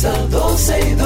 comienza 12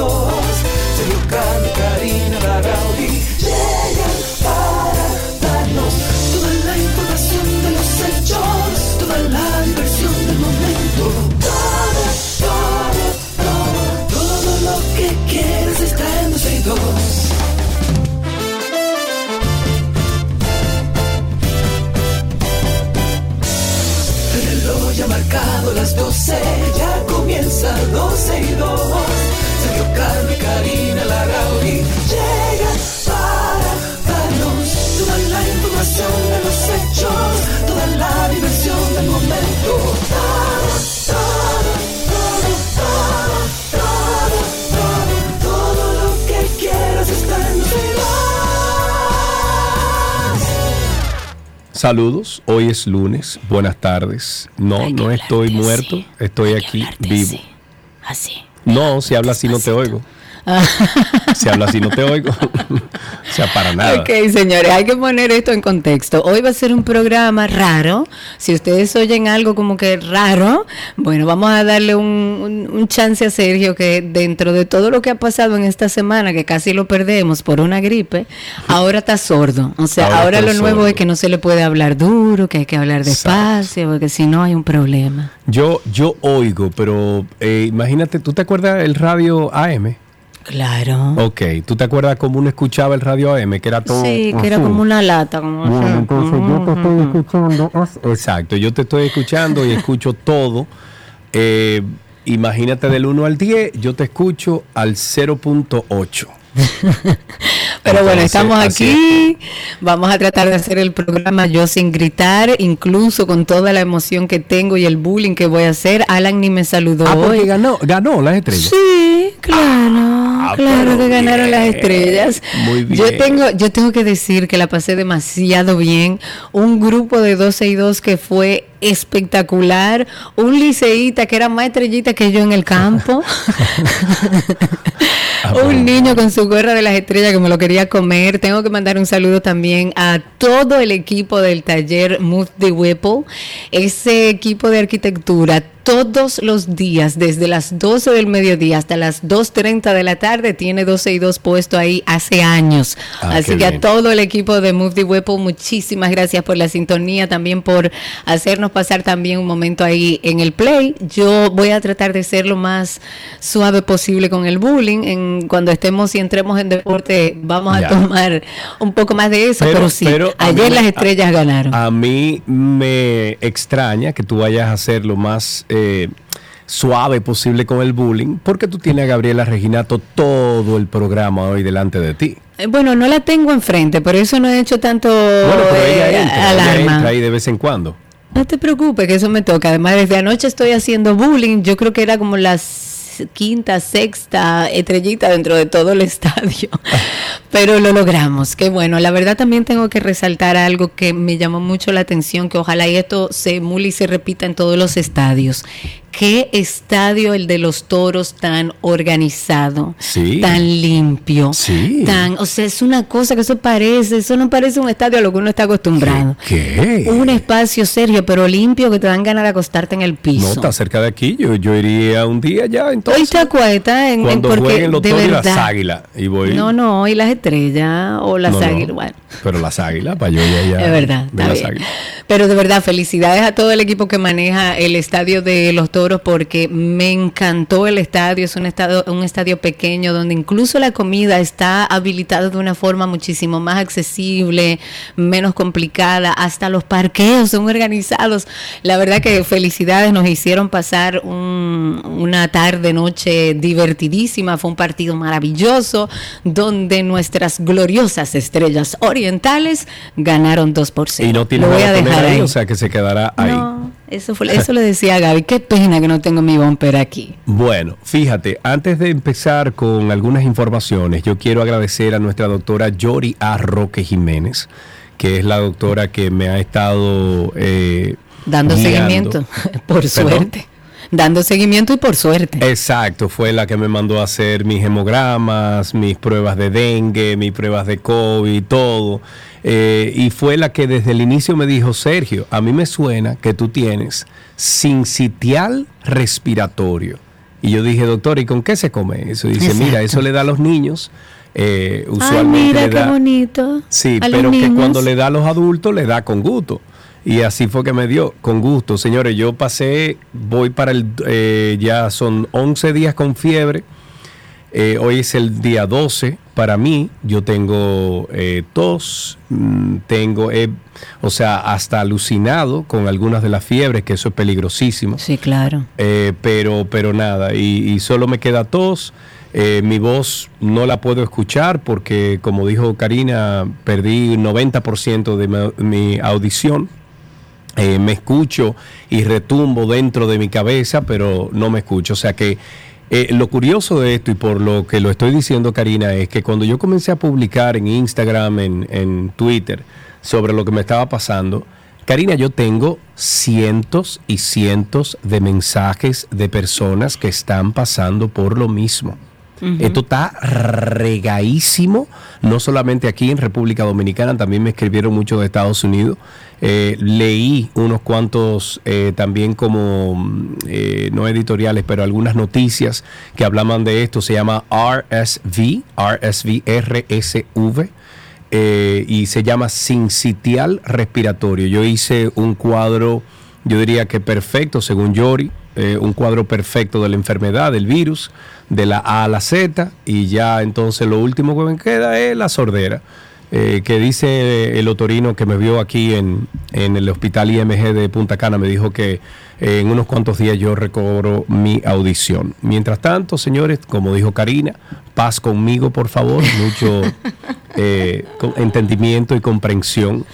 Saludos, hoy es lunes, buenas tardes. No, no estoy muerto, así. estoy aquí vivo. Así. así. No, si habla así no te oigo. Si habla así no te oigo. O sea, para nada. Ok, señores, hay que poner esto en contexto. Hoy va a ser un programa raro. Si ustedes oyen algo como que raro, bueno, vamos a darle un, un- un chance a Sergio que dentro de todo lo que ha pasado en esta semana, que casi lo perdemos por una gripe, ahora está sordo. O sea, Ahora lo nuevo sordo. es que no se le puede hablar duro, que hay que hablar despacio, porque si no hay un problema. Yo, yo oigo, pero eh, imagínate, ¿tú te acuerdas el radio AM? Claro. Ok, ¿tú te acuerdas cómo uno escuchaba el radio AM? Que era todo. Sí, que era así? como una lata. Como Bueno, así. entonces yo te estoy escuchando. Exacto, yo te estoy escuchando y escucho todo. Eh, imagínate del 1 al 10, yo te escucho al 0.8. Pero bueno, estamos aquí. Vamos a tratar de hacer el programa yo sin gritar, incluso con toda la emoción que tengo y el bullying que voy a hacer. Alan ni me saludó Ah, hoy. ganó, ganó las estrellas. Sí, claro, claro pero que ganaron las estrellas. muy Yo bien. tengo, yo tengo que decir que la pasé demasiado bien. Un grupo de 12 y 2 que fue espectacular. Un liceíta que era más estrellita que yo en el campo. Ah, un niño con su gorra de las estrellas que me lo quería comer. Tengo que mandar un saludo también a todo el equipo del taller Move the Whipple. Ese equipo de arquitectura todos los días, desde las 12 del mediodía hasta las 2.30 de la tarde, tiene 12 y 2 puesto ahí hace años. Ah, Así que bien. a todo el equipo de Move the Whipple, muchísimas gracias por la sintonía, también por hacernos pasar también un momento ahí en el play. Yo voy a tratar de ser lo más suave posible con el bullying. En, cuando estemos y entremos en deporte, vamos Ya. a tomar un poco más de eso, Pero- pero, sí, pero a mí ayer me- las estrellas ganaron. A mí me extraña que tú vayas a hacer lo más eh, suave posible con el bullying, porque tú tienes a Gabriela Reginato todo el programa hoy delante de ti. Eh, Bueno, no la tengo enfrente, por eso no he hecho tanto Bueno, pero eh, ella ella alarma. entra ahí de vez en cuando. No te preocupes, que eso me toca. Además, desde anoche estoy haciendo bullying. Yo creo que era como las quinta, sexta estrellita dentro de todo el estadio. Pero lo logramos. Qué bueno. La verdad también tengo que resaltar algo que me llamó mucho la atención, que ojalá y esto se emule y se repita en todos los estadios. Qué estadio el de los toros tan organizado, Sí. tan limpio, Sí. tan, o sea, es una cosa que eso parece, eso no parece un estadio a lo que uno está acostumbrado. ¿Qué? Un espacio serio, pero limpio, que te dan ganas de acostarte en el No, piso. está cerca de aquí. Yo, yo iría un día ya, entonces. Hoy te acuestas en, en- porque jueguen los de toros y las verdad. águilas. Y voy. No, no, hoy las estrellas o las No, no, águilas. Bueno, Pero las águilas, para yo ya, ya es verdad. ver está las bien. águilas. Pero de verdad, felicidades a todo el equipo que maneja el estadio de los toros porque me encantó el estadio. Es un estadio, un estadio pequeño donde incluso la comida está habilitada de una forma muchísimo más accesible, menos complicada. Hasta los parqueos son organizados. La verdad que felicidades, nos hicieron pasar un- una tarde, noche divertidísima. Fue un partido maravilloso donde nuestras gloriosas estrellas orientales ganaron 2 por 0. Y no tiene Lo voy nada a dejar ahí, ahí. o sea que se quedará ahí. No, eso, fue, eso le decía a Gaby. Qué pena que no tengo mi bumper aquí. Bueno, fíjate, antes de empezar con algunas informaciones, yo quiero agradecer a nuestra doctora Yori A. Roque Jiménez, que es la doctora que me ha estado eh, Dando guiando. seguimiento, por ¿Perdón? suerte. Dando seguimiento y por suerte. Exacto, fue la que me mandó a hacer mis hemogramas, mis pruebas de dengue, mis pruebas de COVID, todo. Eh, y fue la que desde el inicio me dijo, Sergio, a mí me suena que tú tienes sincitial respiratorio. Y yo dije, doctor, ¿y con qué se come eso? Y dice, Exacto. mira, eso le da a los niños. eh, Ay, usualmente mira le qué da, bonito. Sí, A pero que niños. cuando le da a los adultos, le da con gusto. Y así fue que me dio, con gusto. Señores, yo pasé, voy para el, eh, ya son 11 días con fiebre. Eh, hoy es el día 12 para mí. Yo tengo eh, tos, mm, tengo, eh, o sea, hasta alucinado con algunas de las fiebres, que eso es peligrosísimo. Sí, claro. Eh, pero, pero nada, y, y solo me queda tos. Eh, mi voz no la puedo escuchar porque, como dijo Karina, perdí 90% de mi, mi audición. Eh, me escucho y retumbo dentro de mi cabeza, pero no me escucho. O sea que eh, lo curioso de esto y por lo que lo estoy diciendo, Karina, es que cuando yo comencé a publicar en Instagram, en, en Twitter, sobre lo que me estaba pasando, Karina, yo tengo cientos y cientos de mensajes de personas que están pasando por lo mismo. Esto está regadísimo, no solamente aquí en República Dominicana, también me escribieron mucho de Estados Unidos. Eh, leí unos cuantos eh, también como, mm, eh, no editoriales, pero algunas noticias que hablaban de esto. Se llama RSV, RSV, RSV. y se llama sincitial respiratorio. Yo hice un cuadro, yo diría que perfecto, según Yori, eh, un cuadro perfecto de la enfermedad, del virus, de la A a la Z, y ya entonces lo último que me queda es la sordera. eh, que dice el otorino que me vio aquí en, en el hospital IMG de Punta Cana, me dijo que eh, en unos cuantos días yo recobro mi audición. Mientras tanto, señores, como dijo Karina, paz conmigo, por favor, mucho eh, entendimiento y comprensión.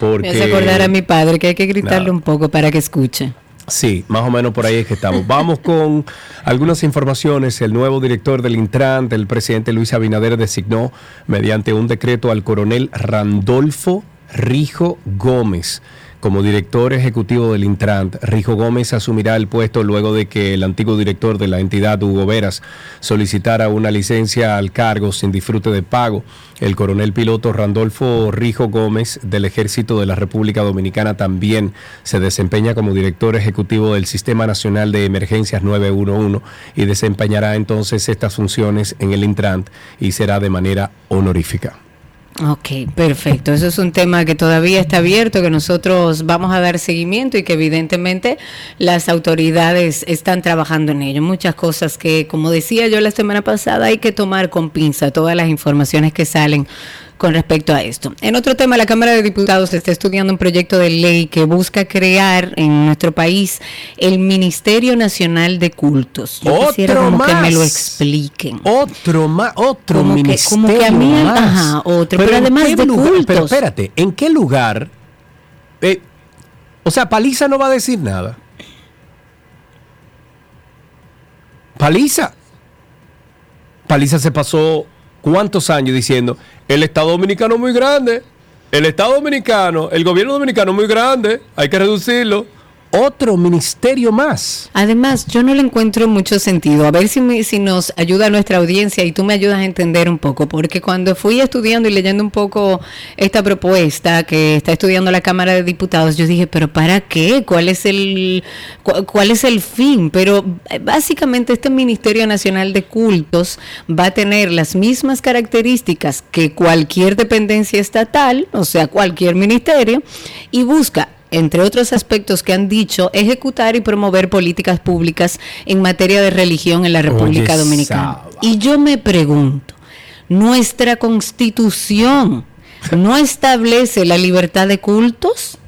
Porque, Me hace acordar a mi padre que hay que gritarle un poco para que escuche. Sí, más o menos por ahí es que estamos. Vamos con algunas informaciones. El nuevo director del Intran, el presidente Luis Abinader, designó mediante un decreto al coronel Randolfo Rijo Gómez como director ejecutivo del Intran. Rijo Gómez asumirá el puesto luego de que el antiguo director de la entidad, Hugo Veras, solicitara una licencia al cargo sin disfrute de pago. El coronel piloto Randolfo Rijo Gómez del Ejército de la República Dominicana también se desempeña como director ejecutivo del Sistema Nacional de Emergencias 911 y desempeñará entonces estas funciones en el Intran y será de manera honorífica. Ok, perfecto. Eso es un tema que todavía está abierto, que nosotros vamos a dar seguimiento y que evidentemente las autoridades están trabajando en ello. Muchas cosas que, como decía yo la semana pasada, hay que tomar con pinza todas las informaciones que salen con respecto a esto. En otro tema, la Cámara de Diputados está estudiando un proyecto de ley que busca crear en nuestro país el Ministerio Nacional de Cultos. Yo quisiera Otro como que me lo más. expliquen. Otro más, otro Como que- ministerio como que a mí- más. ajá, otro, pero ¿en además de lugar- cultos. Pero espérate, ¿en qué lugar? eh, o sea, Paliza no va a decir nada. Paliza. Paliza se pasó cuántos años diciendo, el Estado Dominicano es muy grande, el Estado Dominicano, el gobierno dominicano es muy grande, hay que reducirlo. Otro ministerio más. Además, yo no le encuentro mucho sentido. A ver si, me- si nos ayuda nuestra audiencia y tú me ayudas a entender un poco, porque cuando fui estudiando y leyendo un poco esta propuesta que está estudiando la Cámara de Diputados, yo dije, pero ¿para qué? ¿Cuál es el, cu- cuál es el fin? Pero eh, básicamente este Ministerio Nacional de Cultos va a tener las mismas características que cualquier dependencia estatal, o sea, cualquier ministerio, y busca entre otros aspectos que han dicho, ejecutar y promover políticas públicas en materia de religión en la República Oye, Dominicana. Saba. Y yo me pregunto, ¿nuestra constitución no establece la libertad de cultos?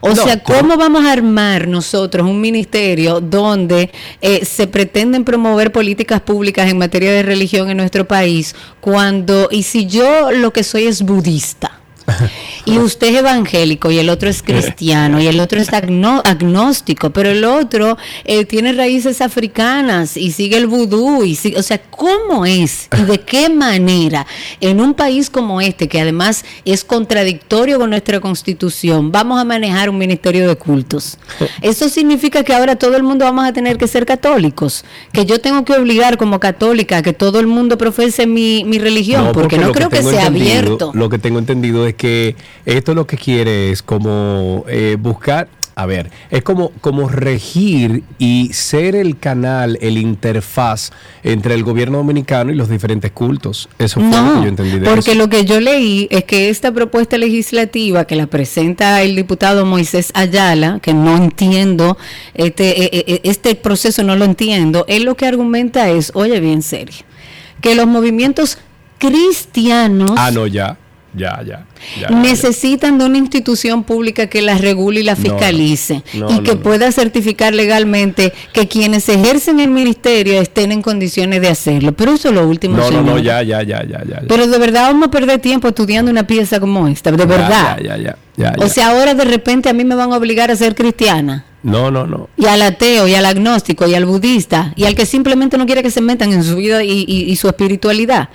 O No, sea, ¿cómo vamos a armar nosotros un ministerio donde eh, se pretenden promover políticas públicas en materia de religión en nuestro país cuando, y si yo lo que soy es budista? Y usted es evangélico y el otro es cristiano y el otro es agno- agnóstico, pero el otro eh, tiene raíces africanas y sigue el vudú. Y sigue- o sea, ¿cómo es y de qué manera en un país como este, que además es contradictorio con nuestra constitución, vamos a manejar un ministerio de cultos? Eso significa que ahora todo el mundo vamos a tener que ser católicos, que yo tengo que obligar como católica a que todo el mundo profese mi, mi religión, porque, no creo que, tengo sea abierto. Lo que tengo entendido es que esto lo que quiere es como eh, buscar, a ver, es como, como regir y ser el canal, el interfaz entre el gobierno dominicano y los diferentes cultos. Eso fue lo que yo entendí de porque lo que yo leí es que esta propuesta legislativa que la presenta el diputado Moisés Ayala, que no entiendo, este, e, e, e, este proceso no lo entiendo, él lo que argumenta es, oye bien serio, que los movimientos cristianos... Ah, no, ya ya, ya, necesitan de una institución pública que las regule y la fiscalice y que pueda certificar legalmente que quienes ejercen el ministerio estén en condiciones de hacerlo. Pero eso es lo último. No, no, no, ya, ya, ya, ya, ya. Pero de verdad vamos a perder tiempo estudiando una pieza como esta, de verdad. Ya, ya, ya, o sea, ahora de repente a mí me van a obligar a ser cristiana. No, no, no. Y al ateo, y al agnóstico, y al budista, y al que simplemente no quiere que se metan en su vida y, su espiritualidad.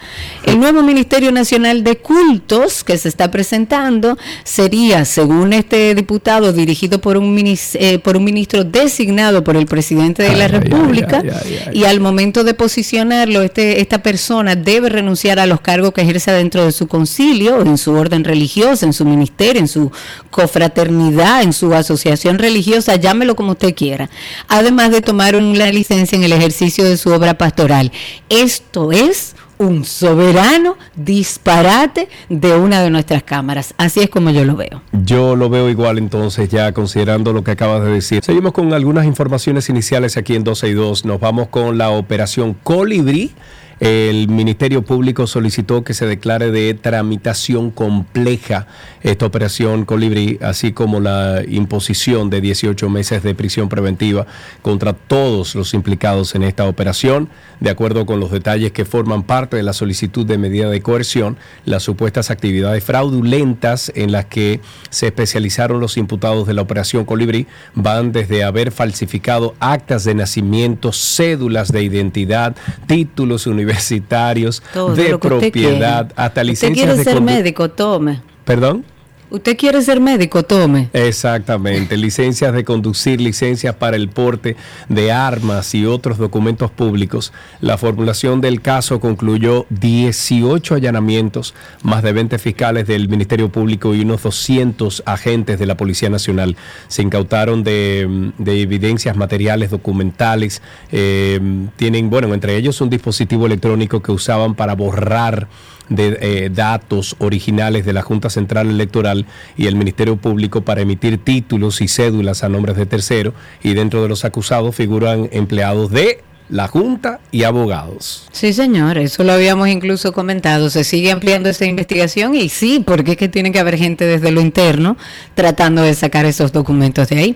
El nuevo Ministerio Nacional de Cultos que se está presentando sería, según este diputado, dirigido por un, eh, por un ministro designado por el presidente de la República, y al momento de posicionarlo, este, esta persona debe renunciar a los cargos que ejerce dentro de su concilio, en su orden religiosa, en su ministerio, en su cofraternidad, en su asociación religiosa, ya como usted quiera, además de tomar una licencia en el ejercicio de su obra pastoral. Esto es un soberano disparate de una de nuestras cámaras. Así es como yo lo veo. Yo lo veo igual entonces, ya considerando lo que acabas de decir. Seguimos con algunas informaciones iniciales aquí en 12 y 2. Nos vamos con la operación Colibrí el Ministerio Público solicitó que se declare de tramitación compleja esta operación Colibrí, así como la imposición de 18 meses de prisión preventiva contra todos los implicados en esta operación. De acuerdo con los detalles que forman parte de la solicitud de medida de coerción, las supuestas actividades fraudulentas en las que se especializaron los imputados de la operación Colibrí van desde haber falsificado actas de nacimiento, cédulas de identidad, títulos universitarios, universitarios, de propiedad, hasta licencias ¿Usted quiere ser médico? Tome. ¿Perdón? Usted quiere ser médico, tome. Exactamente, licencias de conducir, licencias para el porte de armas y otros documentos públicos. La formulación del caso concluyó 18 allanamientos, más de 20 fiscales del Ministerio Público y unos 200 agentes de la Policía Nacional. Se incautaron de, evidencias materiales, documentales. Eh, tienen, bueno, entre ellos un dispositivo electrónico que usaban para borrar de eh, datos originales de la Junta Central Electoral y el Ministerio Público para emitir títulos y cédulas a nombres de terceros y dentro de los acusados figuran empleados de la Junta y abogados. Sí, señor, eso lo habíamos incluso comentado. Se sigue ampliando esta investigación y sí, porque es que tiene que haber gente desde lo interno tratando de sacar esos documentos de ahí.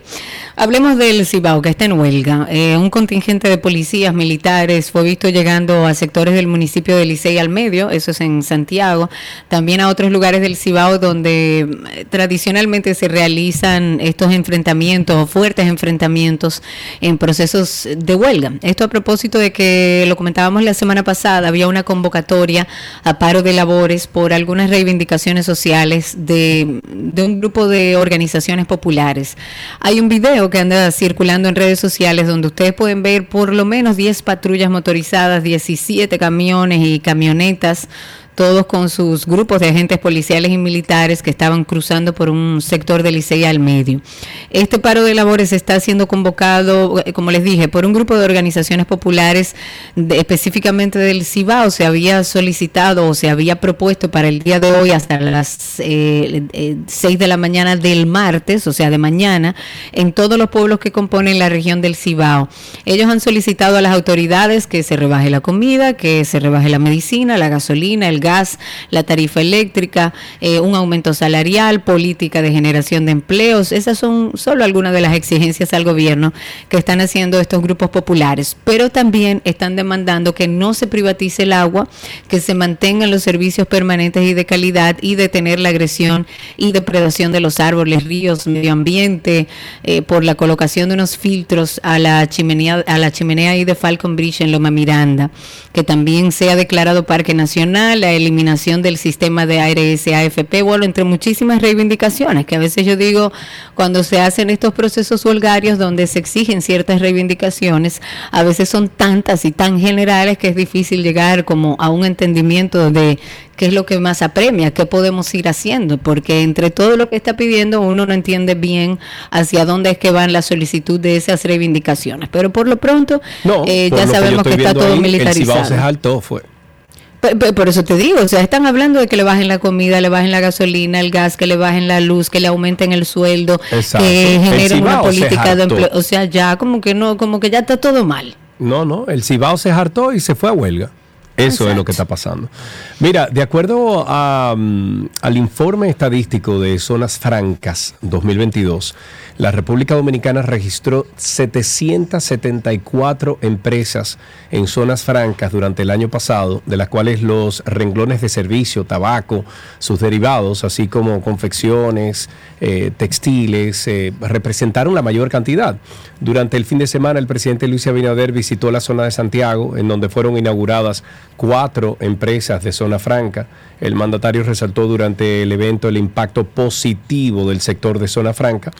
Hablemos del Cibao, que está en huelga. Eh, un contingente de policías militares fue visto llegando a sectores del municipio de Licey al medio, eso es en Santiago, también a otros lugares del Cibao donde eh, tradicionalmente se realizan estos enfrentamientos o fuertes enfrentamientos en procesos de huelga. Esto a propósito de que lo comentábamos la semana pasada, había una convocatoria a paro de labores por algunas reivindicaciones sociales de, un grupo de organizaciones populares. Hay un video que anda circulando en redes sociales donde ustedes pueden ver por lo menos 10 patrullas motorizadas, 17 camiones y camionetas todos con sus grupos de agentes policiales y militares que estaban cruzando por un sector del Licey al medio. Este paro de labores está siendo convocado, eh, como les dije, por un grupo de organizaciones populares, específicamente del Cibao. Se había solicitado o se había propuesto para el día de hoy hasta las 6 eh, eh, de la mañana del martes, o sea, de mañana, en todos los pueblos que componen la región del Cibao. Ellos han solicitado a las autoridades que se rebaje la comida, que se rebaje la medicina, la gasolina, el gas, la tarifa eléctrica, eh, un aumento salarial, política de generación de empleos. Esas son solo algunas de las exigencias al gobierno que están haciendo estos grupos populares. Pero también están demandando que no se privatice el agua, que se mantengan los servicios permanentes y de calidad y detener la agresión y depredación de los árboles, ríos, medio ambiente, eh, por la colocación de unos filtros a la chimenea, a la chimenea ahí de Falcon Bridge en Loma Miranda, que también sea declarado Parque Nacional eliminación del sistema de aire SAFP, bueno, entre muchísimas reivindicaciones, que a veces yo digo, cuando se hacen estos procesos huelgarios donde se exigen ciertas reivindicaciones, a veces son tantas y tan generales que es difícil llegar como a un entendimiento de qué es lo que más apremia, qué podemos ir haciendo, porque entre todo lo que está pidiendo uno no entiende bien hacia dónde es que van la solicitud de esas reivindicaciones. Pero por lo pronto eh, ya sabemos que, está todo militarizado. El se saltó, fue. Por, eso te digo, o sea, están hablando de que le bajen la comida, le bajen la gasolina, el gas, que le bajen la luz, que le aumenten el sueldo, que generen una política de empleo. O sea, ya como que no, como que ya está todo mal. No, no, el Cibao se hartó y se fue a huelga. Eso es lo que está pasando. Mira, de acuerdo mm, al informe estadístico de Zonas Francas 2022, la República Dominicana registró 774 empresas en zonas francas durante el año pasado, de las cuales los renglones de servicio, tabaco, sus derivados, así como confecciones, eh, textiles, eh, representaron la mayor cantidad. Durante el fin de semana, el presidente Luis Abinader visitó la zona de Santiago, en donde fueron inauguradas cuatro empresas de zona franca. El mandatario resaltó durante el evento el impacto positivo del sector de zona franca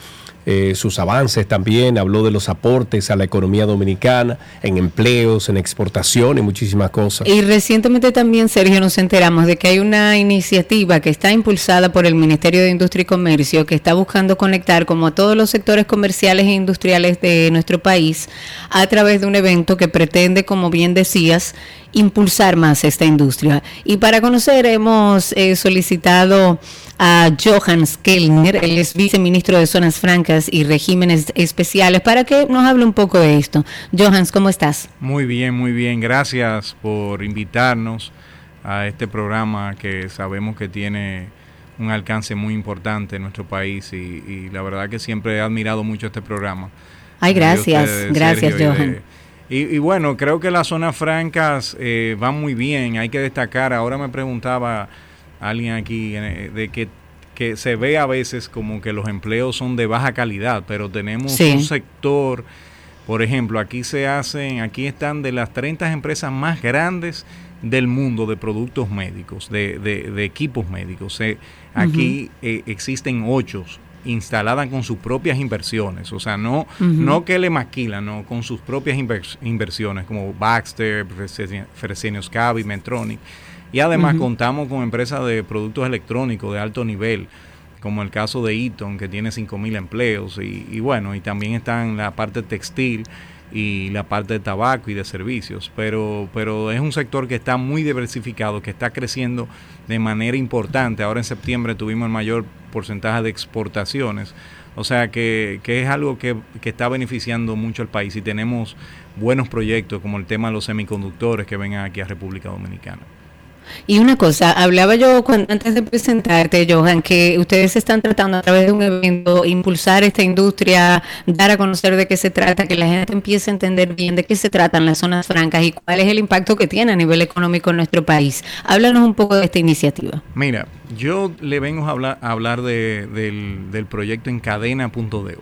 eh, sus avances también, habló de los aportes a la economía dominicana, en empleos, en exportación y muchísimas cosas. Y recientemente también, Sergio, nos enteramos de que hay una iniciativa que está impulsada por el Ministerio de Industria y Comercio que está buscando conectar como a todos los sectores comerciales e industriales de nuestro país a través de un evento que pretende, como bien decías, impulsar más esta industria. Y para conocer hemos eh, solicitado a Johannes Kellner, él es viceministro de Zonas Francas y Regímenes Especiales, para que nos hable un poco de esto. Johannes, ¿cómo estás? Muy bien, muy bien. Gracias por invitarnos a este programa que sabemos que tiene un alcance muy importante en nuestro país y, la verdad que siempre he admirado mucho este programa. Ay, gracias, gracias Johan. Y, bueno, creo que las zonas francas eh, van muy bien, hay que destacar, ahora me preguntaba alguien aquí eh, de que, que se ve a veces como que los empleos son de baja calidad, pero tenemos un sector, por ejemplo, aquí se hacen, aquí están de las 30 empresas más grandes del mundo de productos médicos, de, de, equipos médicos. aquí eh, existen ocho instaladas con sus propias inversiones, o sea, no, no que le maquilan, no, con sus propias inversiones, como Baxter, Fresenius Cavi, Medtronic. Y además contamos con empresas de productos electrónicos de alto nivel, como el caso de Eaton, que tiene 5.000 empleos. Y, bueno, y también están la parte textil y la parte de tabaco y de servicios. Pero, pero es un sector que está muy diversificado, que está creciendo de manera importante. Ahora en septiembre tuvimos el mayor porcentaje de exportaciones. O sea que, que es algo que, que, está beneficiando mucho al país y tenemos buenos proyectos como el tema de los semiconductores que vengan aquí a República Dominicana. Y una cosa, hablaba yo antes de presentarte, Johan, que ustedes están tratando a través de un evento impulsar esta industria, dar a conocer de qué se trata, que la gente empiece a entender bien de qué se tratan las zonas francas y cuál es el impacto que tiene a nivel económico en nuestro país. Háblanos un poco de esta iniciativa. Mira, yo le vengo a hablar, a hablar de, del, del proyecto encadena.de,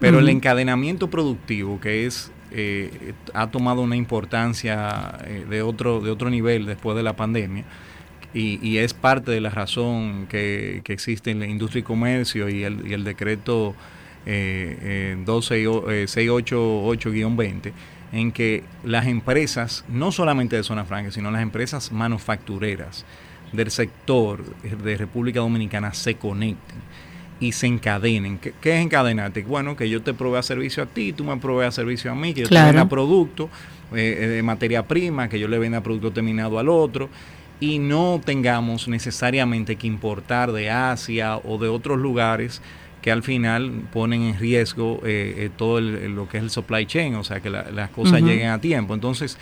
pero el encadenamiento productivo, que es eh, ha tomado una importancia eh, de, otro, de otro nivel después de la pandemia. Y, es parte de la razón que, existe en la industria y comercio y el, y el decreto eh, 688-20, en que las empresas, no solamente de zona franca, sino las empresas manufactureras del sector de República Dominicana se conecten y se encadenen. ¿Qué, es encadenarte? Bueno, que yo te provea servicio a ti, tú me proveas servicio a mí, que yo te venda producto eh, eh, de materia prima, que yo le venda producto terminado al otro y no tengamos necesariamente que importar de Asia o de otros lugares que al final ponen en riesgo eh, todo lo que es el supply chain, o sea, que las cosas lleguen a tiempo. Entonces,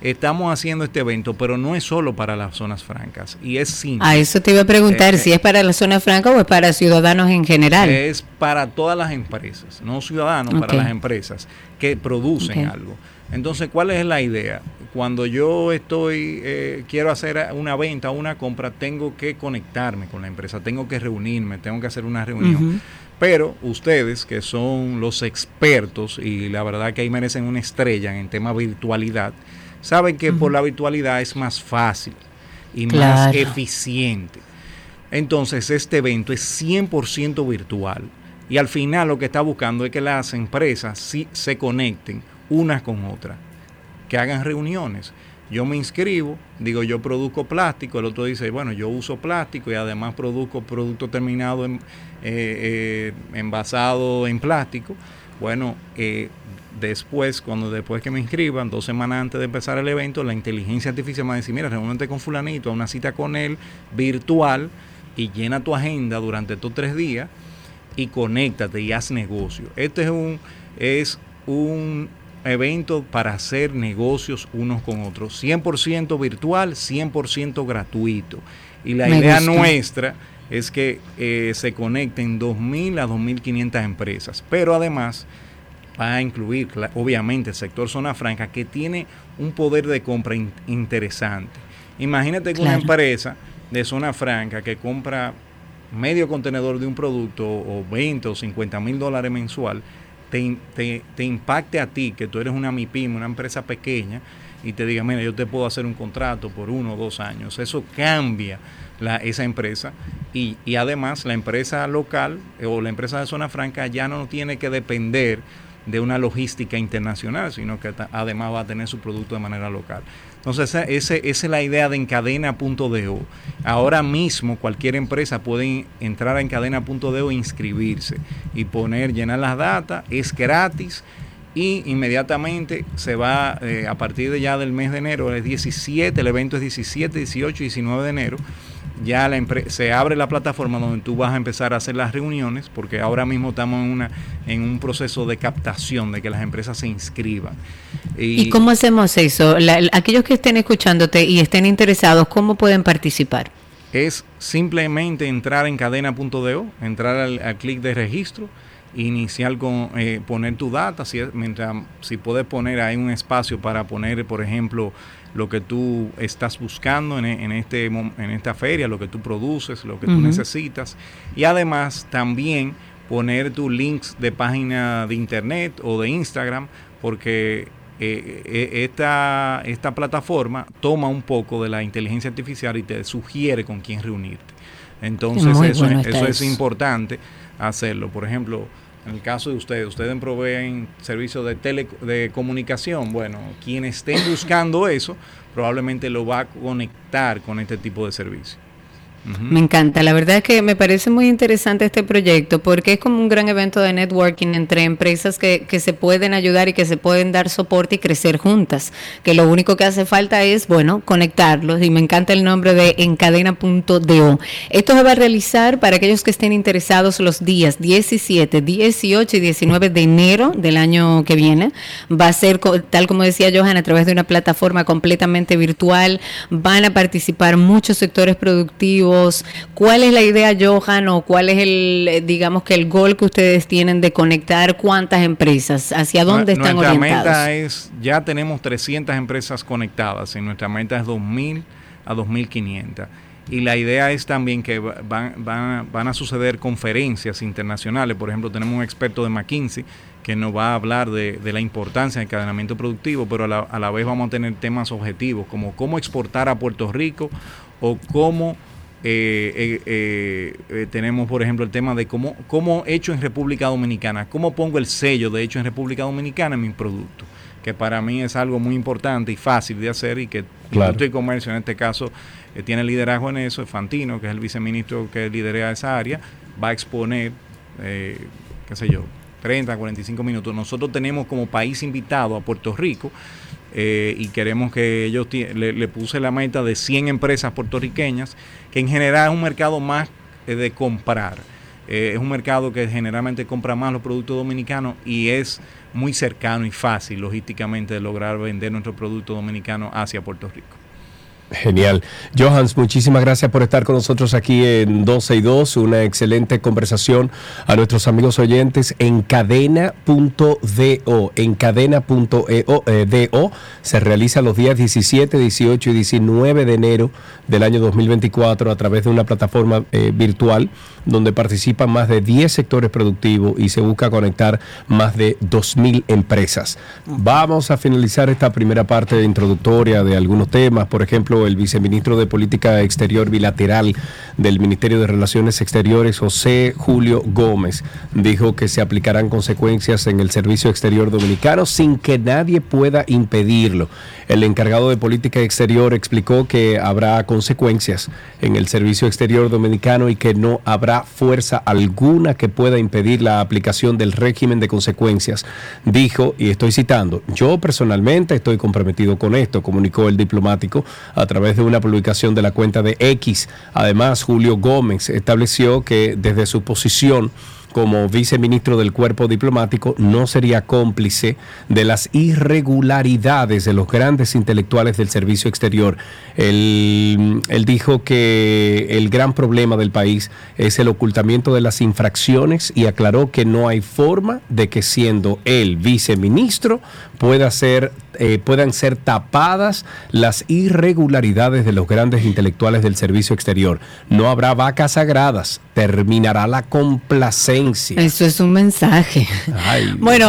estamos haciendo este evento, pero no es solo para las zonas francas. Y es simple. A eso te iba a preguntar eh, si es para las zonas francas o es para ciudadanos en general. Es para todas las empresas, no ciudadanos, para las empresas que producen algo. Entonces, ¿cuál es la idea? Cuando yo estoy, eh, quiero hacer una venta o una compra, tengo que conectarme con la empresa, tengo que reunirme, tengo que hacer una reunión. Pero ustedes, que son los expertos, y la verdad que ahí merecen una estrella en tema virtualidad, saben que por la virtualidad es más fácil. y más eficiente. Entonces, este evento es 100% virtual. Y al final lo que está buscando es que las empresas sí se conecten unas con otras, que hagan reuniones. Yo me inscribo, digo yo produzco plástico, el otro dice, bueno, yo uso plástico y además produzco producto terminado en, eh, eh, envasado en plástico. Bueno, eh, después, cuando después que me inscriban, dos semanas antes de empezar el evento, la inteligencia artificial me va a decir, mira, reúnete con fulanito, a una cita con él virtual y llena tu agenda durante estos tres días y conéctate y haz negocio. Este es un, es un evento para hacer negocios unos con otros. 100% virtual, 100% gratuito. Y la idea nuestra es que eh, se conecten 2.000 a 2.500 empresas. Pero además va a incluir, obviamente, el sector zona franca que tiene un poder de compra interesante. Imagínate que una empresa de zona franca que compra medio contenedor de un producto o 20 o 50 mil dólares mensual, te, te, impacte a ti, que tú eres una MIPIM, una empresa pequeña, y te diga, mira, yo te puedo hacer un contrato por uno o dos años. Eso cambia la, esa empresa y, y, además la empresa local eh, o la empresa de zona franca ya no tiene que depender de una logística internacional, sino que además va a tener su producto de manera local. Entonces, esa, es la idea de encadena.do. Ahora mismo cualquier empresa puede entrar a encadena.do e inscribirse y poner, llenar las datas, es gratis y inmediatamente se va eh, a partir de ya del mes de enero, es 17, el evento es 17, 18 y 19 de enero ya la se abre la plataforma donde tú vas a empezar a hacer las reuniones, porque ahora mismo estamos en, una, en un proceso de captación, de que las empresas se inscriban. ¿Y, cómo hacemos eso? aquellos que estén escuchándote y estén interesados, ¿cómo pueden participar? Es simplemente entrar en cadena.do, entrar al, clic de registro, iniciar con eh, poner tu data, si, mientras, si puedes poner ahí un espacio para poner, por ejemplo, lo que tú estás buscando en, en, este, en esta feria, lo que tú produces, lo que tú necesitas. Y además también poner tus links de página de internet o de Instagram, porque eh, eh, esta, esta plataforma toma un poco de la inteligencia artificial y te sugiere con quién reunirte. Entonces eso, eso es importante hacerlo. Por ejemplo, en el caso de ustedes, ustedes proveen servicios de telecomunicación. Bueno, quien estén buscando eso probablemente lo va a conectar con este tipo de servicio. Me encanta, la verdad es que me parece muy interesante este proyecto porque es como un gran evento de networking entre empresas que, que, se pueden ayudar y que se pueden dar soporte y crecer juntas, que lo único que hace falta es, bueno, conectarlos y me encanta el nombre de encadena.do. Esto se va a realizar para aquellos que estén interesados los días 17, 18 y 19 de enero del año que viene. Va a ser, tal como decía Johan, a través de una plataforma completamente virtual, van a participar muchos sectores productivos, ¿Cuál es la idea, Johan, o cuál es el, eh, digamos que el gol que ustedes tienen de conectar cuántas empresas? ¿Hacia dónde están nuestra orientados? Nuestra meta es, ya tenemos 300 empresas conectadas y nuestra meta es 2.000 a 2.500. Y la idea es también que van, van, van, a suceder conferencias internacionales. Por ejemplo, tenemos un experto de McKinsey que nos va a hablar de, de la importancia del encadenamiento productivo, pero a la, a la, vez vamos a tener temas objetivos como cómo exportar a Puerto Rico o cómo eh, eh, eh, tenemos, por ejemplo, el tema de cómo, cómo hecho en República Dominicana, cómo pongo el sello de hecho en República Dominicana en mi producto, que para mí es algo muy importante y fácil de hacer y que claro. Industria y Comercio en este caso tiene liderazgo en eso, Fantino, que es el viceministro que lidera esa área, va a exponer, qué sé yo, 30, 45 minutos. Nosotros tenemos como país invitado a Puerto Rico eh, y queremos que ellos le, puse la meta de 100 empresas puertorriqueñas, que en general es un mercado más eh, de comprar. Eh, es un mercado que generalmente compra más los productos dominicanos y es muy cercano y fácil logísticamente de lograr vender nuestro producto dominicano hacia Puerto Rico. Genial. Johans, muchísimas gracias por estar con nosotros aquí en 12 y 2. Una excelente conversación a nuestros amigos oyentes en cadena.do. En cadena.do eh, se realiza los días 17, 18 y 19 de enero del año 2024 a través de una plataforma eh, virtual donde participan más de 10 sectores productivos y se busca conectar más de 2.000 empresas. Vamos a finalizar esta primera parte introductoria de algunos temas, por ejemplo, el viceministro de Política Exterior Bilateral del Ministerio de Relaciones Exteriores, José Julio Gómez, dijo que se aplicarán consecuencias en el servicio exterior dominicano sin que nadie pueda impedirlo. El encargado de Política Exterior explicó que habrá consecuencias en el servicio exterior dominicano y que no habrá fuerza alguna que pueda impedir la aplicación del régimen de consecuencias. Dijo, y estoy citando, yo personalmente estoy comprometido con esto, comunicó el diplomático a través de una publicación de la cuenta de X. Además, Julio Gómez estableció que desde su posición como viceministro del cuerpo diplomático no sería cómplice de las irregularidades de los grandes intelectuales del servicio exterior. Él, él, dijo que el gran problema del país es el ocultamiento de las infracciones y aclaró que no hay forma de que siendo él viceministro pueda ser, eh, puedan ser tapadas las irregularidades de los grandes intelectuales del servicio exterior. No habrá vacas sagradas, terminará la complacencia. Eso es un mensaje. Ay, bueno,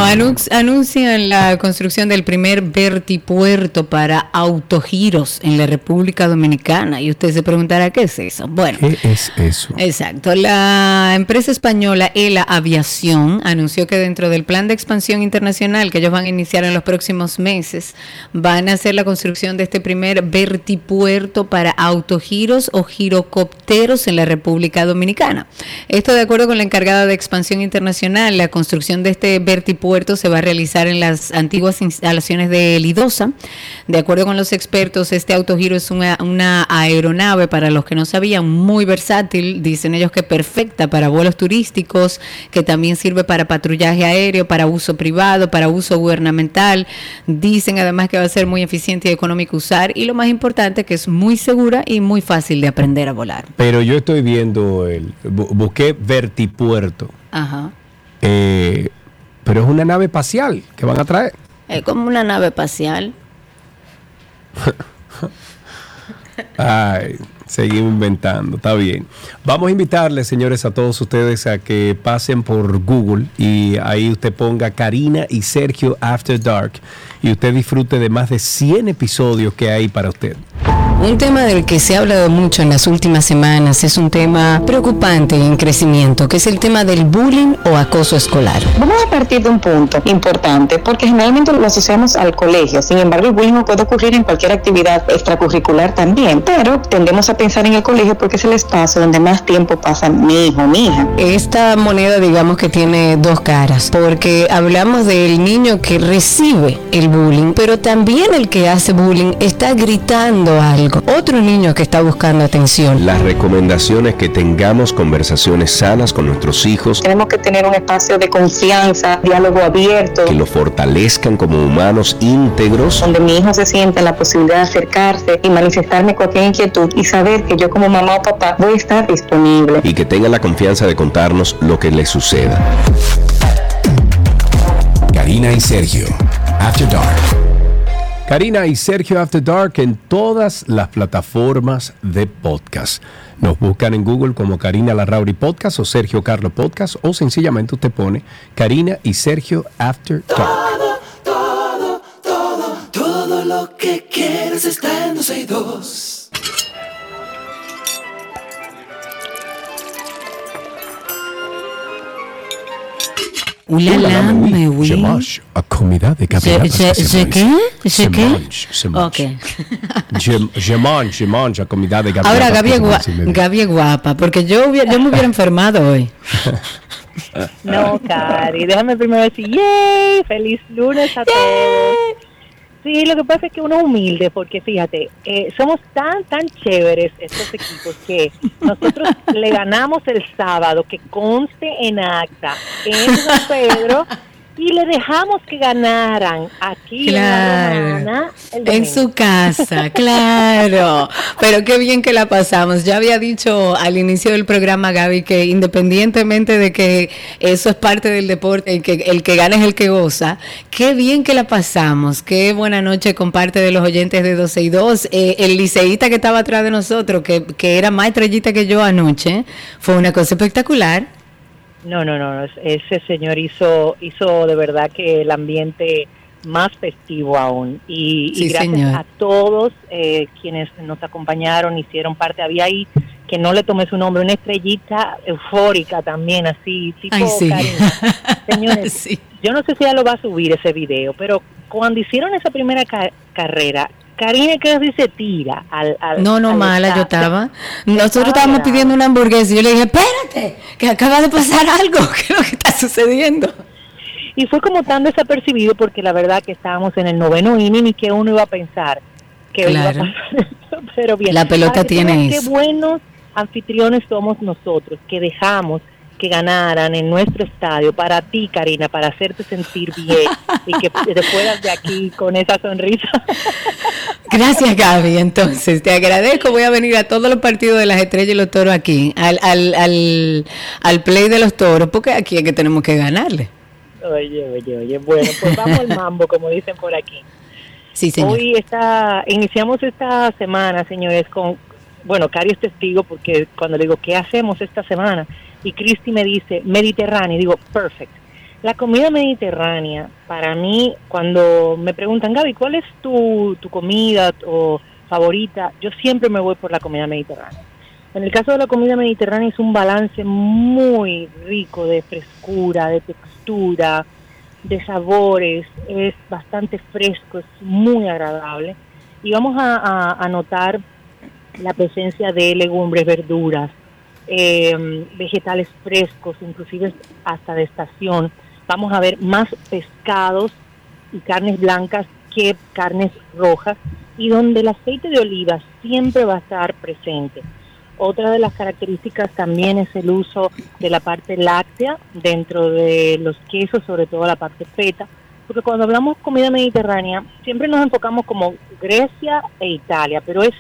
anuncian la construcción del primer vertipuerto para autogiros en la República Dominicana. Y usted se preguntará, ¿qué es eso? Bueno, ¿qué es eso? Exacto. La empresa española ELA Aviación anunció que dentro del plan de expansión internacional que ellos van a iniciar en los próximos meses, van a hacer la construcción de este primer vertipuerto para autogiros o girocopteros en la República Dominicana. Esto de acuerdo con la encargada de expansión internacional, la construcción de este vertipuerto se va a realizar en las antiguas instalaciones de Lidosa. De acuerdo con los expertos, este autogiro es una, una aeronave, para los que no sabían, muy versátil, dicen ellos que perfecta para vuelos turísticos, que también sirve para patrullaje aéreo, para uso privado, para uso gubernamental Dicen además que va a ser muy eficiente y económico usar y lo más importante que es muy segura y muy fácil de aprender a volar. Pero yo estoy viendo el busqué vertipuerto. Ajá. Eh, pero es una nave espacial que van a traer. Es como una nave espacial. Ay, seguimos inventando, está bien. Vamos a invitarles, señores, a todos ustedes a que pasen por Google y ahí usted ponga Karina y Sergio After Dark y usted disfrute de más de 100 episodios que hay para usted. Un tema del que se ha hablado mucho en las últimas semanas es un tema preocupante en crecimiento, que es el tema del bullying o acoso escolar. Vamos a partir de un punto importante, porque generalmente lo asociamos al colegio. Sin embargo, el bullying puede ocurrir en cualquier actividad extracurricular también, pero tendemos a pensar en el colegio porque es el espacio donde más tiempo pasa mi hijo mi hija. Esta moneda, digamos que tiene dos caras, porque hablamos del niño que recibe el bullying, pero también el que hace bullying está gritando algo otro niño que está buscando atención. Las recomendaciones que tengamos conversaciones sanas con nuestros hijos. Tenemos que tener un espacio de confianza, diálogo abierto. Que lo fortalezcan como humanos íntegros. Donde mi hijo se sienta la posibilidad de acercarse y manifestarme cualquier inquietud y saber que yo como mamá o papá voy a estar disponible. Y que tenga la confianza de contarnos lo que le suceda. Karina y Sergio, After Dark. Karina y Sergio After Dark en todas las plataformas de podcast. Nos buscan en Google como Karina Larrauri Podcast o Sergio Carlo Podcast o sencillamente usted pone Karina y Sergio After Dark. Todo, todo, todo, todo lo que quieres está en dos Oulala, mais oui. Je mange a comida de Je, je, je qué? Je qué? mange, se mange. Ok. Je, je mange, je mange a comida de Gabriela. Ahora Gaby es, gua-. Gaby es guapa, porque yo, hubiera- yo me hubiera enfermado hoy. No, Cari, déjame primero decir, ¡yay! ¡Feliz lunes a todos! Sí, lo que pasa es que uno humilde, porque fíjate, eh, somos tan, tan chéveres estos equipos que nosotros le ganamos el sábado, que conste en acta, en San Pedro, y le dejamos que ganaran aquí en. Romana su casa, claro. Pero qué bien que la pasamos. Ya había dicho al inicio del programa, Gaby, que independientemente de que eso es parte del deporte y que el que gana es el que goza, qué bien que la pasamos. Qué buena noche con parte de los oyentes de 12 y 2. Eh, el liceísta que estaba atrás de nosotros, que, que era más estrellita que yo anoche, fue una cosa espectacular. No, no, no, es- ese señor hizo, hizo de verdad que el ambiente más festivo aún. Y, y gracias señor. a todos eh, quienes nos acompañaron, hicieron parte. Había ahí, que no le tomé su nombre, una estrellita eufórica también, así, tipo Ay, sí. Señores, Sí. yo no sé si ella lo va a subir ese video, pero cuando hicieron esa primera ca- carrera, Karina casi se tira al... al- No, no, al mala, yo estaba. Nosotros estábamos pidiendo una hamburguesa y yo le dije, espérate, que acaba de pasar algo, ¿qué es lo que está sucediendo? Y fue como tan desapercibido porque la verdad que estábamos en el noveno inning y que uno iba a pensar que iba a Claro. pasar eso, pero bien. La pelota que tiene eso. Qué buenos anfitriones somos nosotros, que dejamos que ganaran en nuestro estadio para ti, Karina, para hacerte sentir bien y que te fueras de aquí con esa sonrisa. Gracias, Gaby. Entonces, te agradezco. Voy a venir a todos los partidos de las estrellas y los toros aquí, al, al, al, al play de los toros, porque aquí es que tenemos que ganarle. Oye, oye, oye, bueno, pues vamos al mambo, como dicen por aquí. Sí, señor. Hoy está, iniciamos esta semana, señores, con, bueno, Cari es testigo porque cuando le digo, ¿qué hacemos esta semana? Y Cristi me dice, Mediterráneo, y digo, perfect. La comida mediterránea, para mí, cuando me preguntan, Gaby, ¿cuál es tu, tu comida o favorita? Yo siempre me voy por la comida mediterránea. En el caso de la comida mediterránea es un balance muy rico de frescura, de textura, de sabores, es bastante fresco, es muy agradable. Y vamos a, notar la presencia de legumbres, verduras, eh, vegetales frescos, inclusive hasta de estación. Vamos a ver más pescados y carnes blancas que carnes rojas y donde el aceite de oliva siempre va a estar presente. Otra de las características también es el uso de la parte láctea dentro de los quesos, sobre todo la parte feta, porque cuando hablamos comida mediterránea siempre nos enfocamos como Grecia e Italia, pero es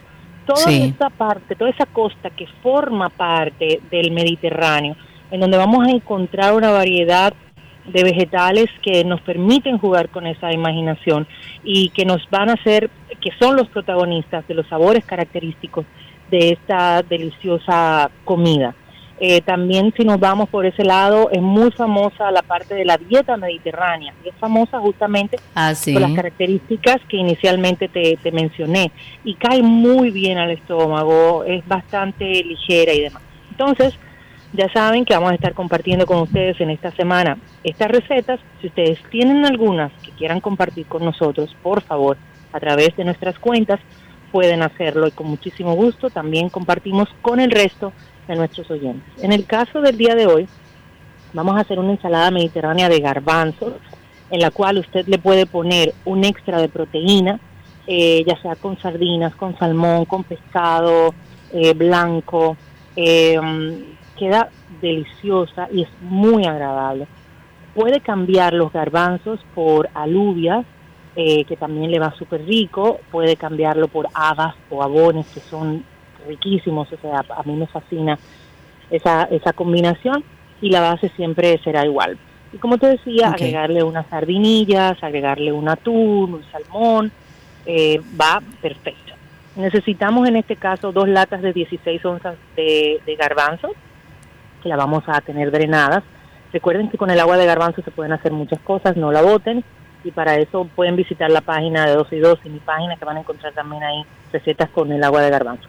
toda Sí. esa parte, toda esa costa que forma parte del Mediterráneo, en donde vamos a encontrar una variedad de vegetales que nos permiten jugar con esa imaginación y que nos van a hacer, que son los protagonistas de los sabores característicos de esta deliciosa comida. Eh, también si nos vamos por ese lado, es muy famosa la parte de la dieta mediterránea y es famosa justamente Ah, sí. por las características que inicialmente te, te mencioné y cae muy bien al estómago, es bastante ligera y demás. Entonces, ya saben que vamos a estar compartiendo con ustedes en esta semana estas recetas. Si ustedes tienen algunas que quieran compartir con nosotros, por favor, a través de nuestras cuentas, pueden hacerlo y con muchísimo gusto también compartimos con el resto de nuestros oyentes. En el caso del día de hoy, vamos a hacer una ensalada mediterránea de garbanzos, en la cual usted le puede poner un extra de proteína, eh, ya sea con sardinas, con salmón, con pescado eh, blanco. eh, queda deliciosa y es muy agradable. Puede cambiar los garbanzos por alubias, que también le va súper rico. Puede cambiarlo por habas o abones, que son riquísimos. O sea, a mí me fascina esa, esa combinación y la base siempre será igual. Y como te decía, agregarle unas sardinillas, agregarle un atún, un salmón, eh, va perfecto. Necesitamos en este caso dos latas de 16 onzas de, de garbanzos, que la vamos a tener drenadas. Recuerden que con el agua de garbanzo se pueden hacer muchas cosas, no la boten. Y para eso pueden visitar la página de 12 y 2 y mi página que van a encontrar también ahí recetas con el agua de garbanzo.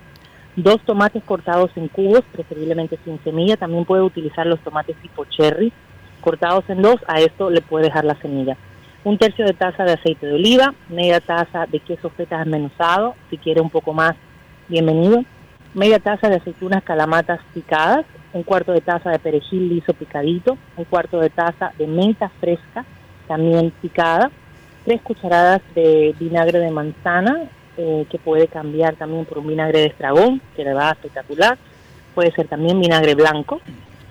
Dos tomates cortados en cubos, preferiblemente sin semilla. También puede utilizar los tomates tipo cherry, cortados en dos. A esto le puede dejar la semilla. Un tercio de taza de aceite de oliva, media taza de queso feta desmenuzado. Si quiere un poco más, bienvenido. Media taza de aceitunas calamatas picadas, un cuarto de taza de perejil liso picadito, un cuarto de taza de menta fresca, también picada, tres cucharadas de vinagre de manzana, eh, que puede cambiar también por un vinagre de estragón, que le va espectacular, puede ser también vinagre blanco.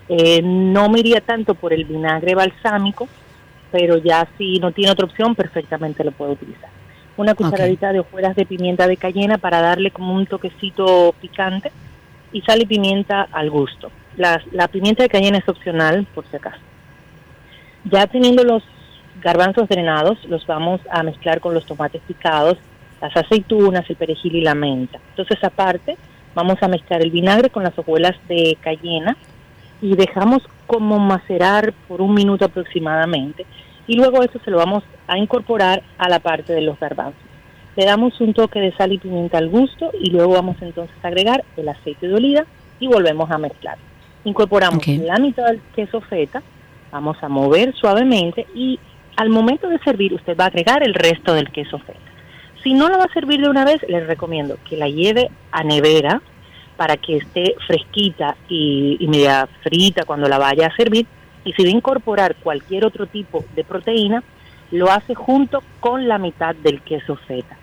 Eh, no me iría tanto por el vinagre balsámico, pero ya si no tiene otra opción, perfectamente lo puede utilizar. Una cucharadita de hojuelas de pimienta de cayena para darle como un toquecito picante y sal y pimienta al gusto. La, la pimienta de cayena es opcional, por si acaso. Ya teniendo los garbanzos drenados, los vamos a mezclar con los tomates picados, las aceitunas, el perejil y la menta. Entonces, aparte, vamos a mezclar el vinagre con las hojuelas de cayena y dejamos como macerar por un minuto aproximadamente. y luego eso se lo vamos a incorporar a la parte de los garbanzos. Le damos un toque de sal y pimienta al gusto y luego vamos entonces a agregar el aceite de oliva y volvemos a mezclar. Incorporamos Ok. la mitad del queso feta, vamos a mover suavemente y al momento de servir usted va a agregar el resto del queso feta. Si no la va a servir de una vez, les recomiendo que la lleve a nevera para que esté fresquita y, y media frita cuando la vaya a servir. Y si va a incorporar cualquier otro tipo de proteína, lo hace junto con la mitad del queso feta.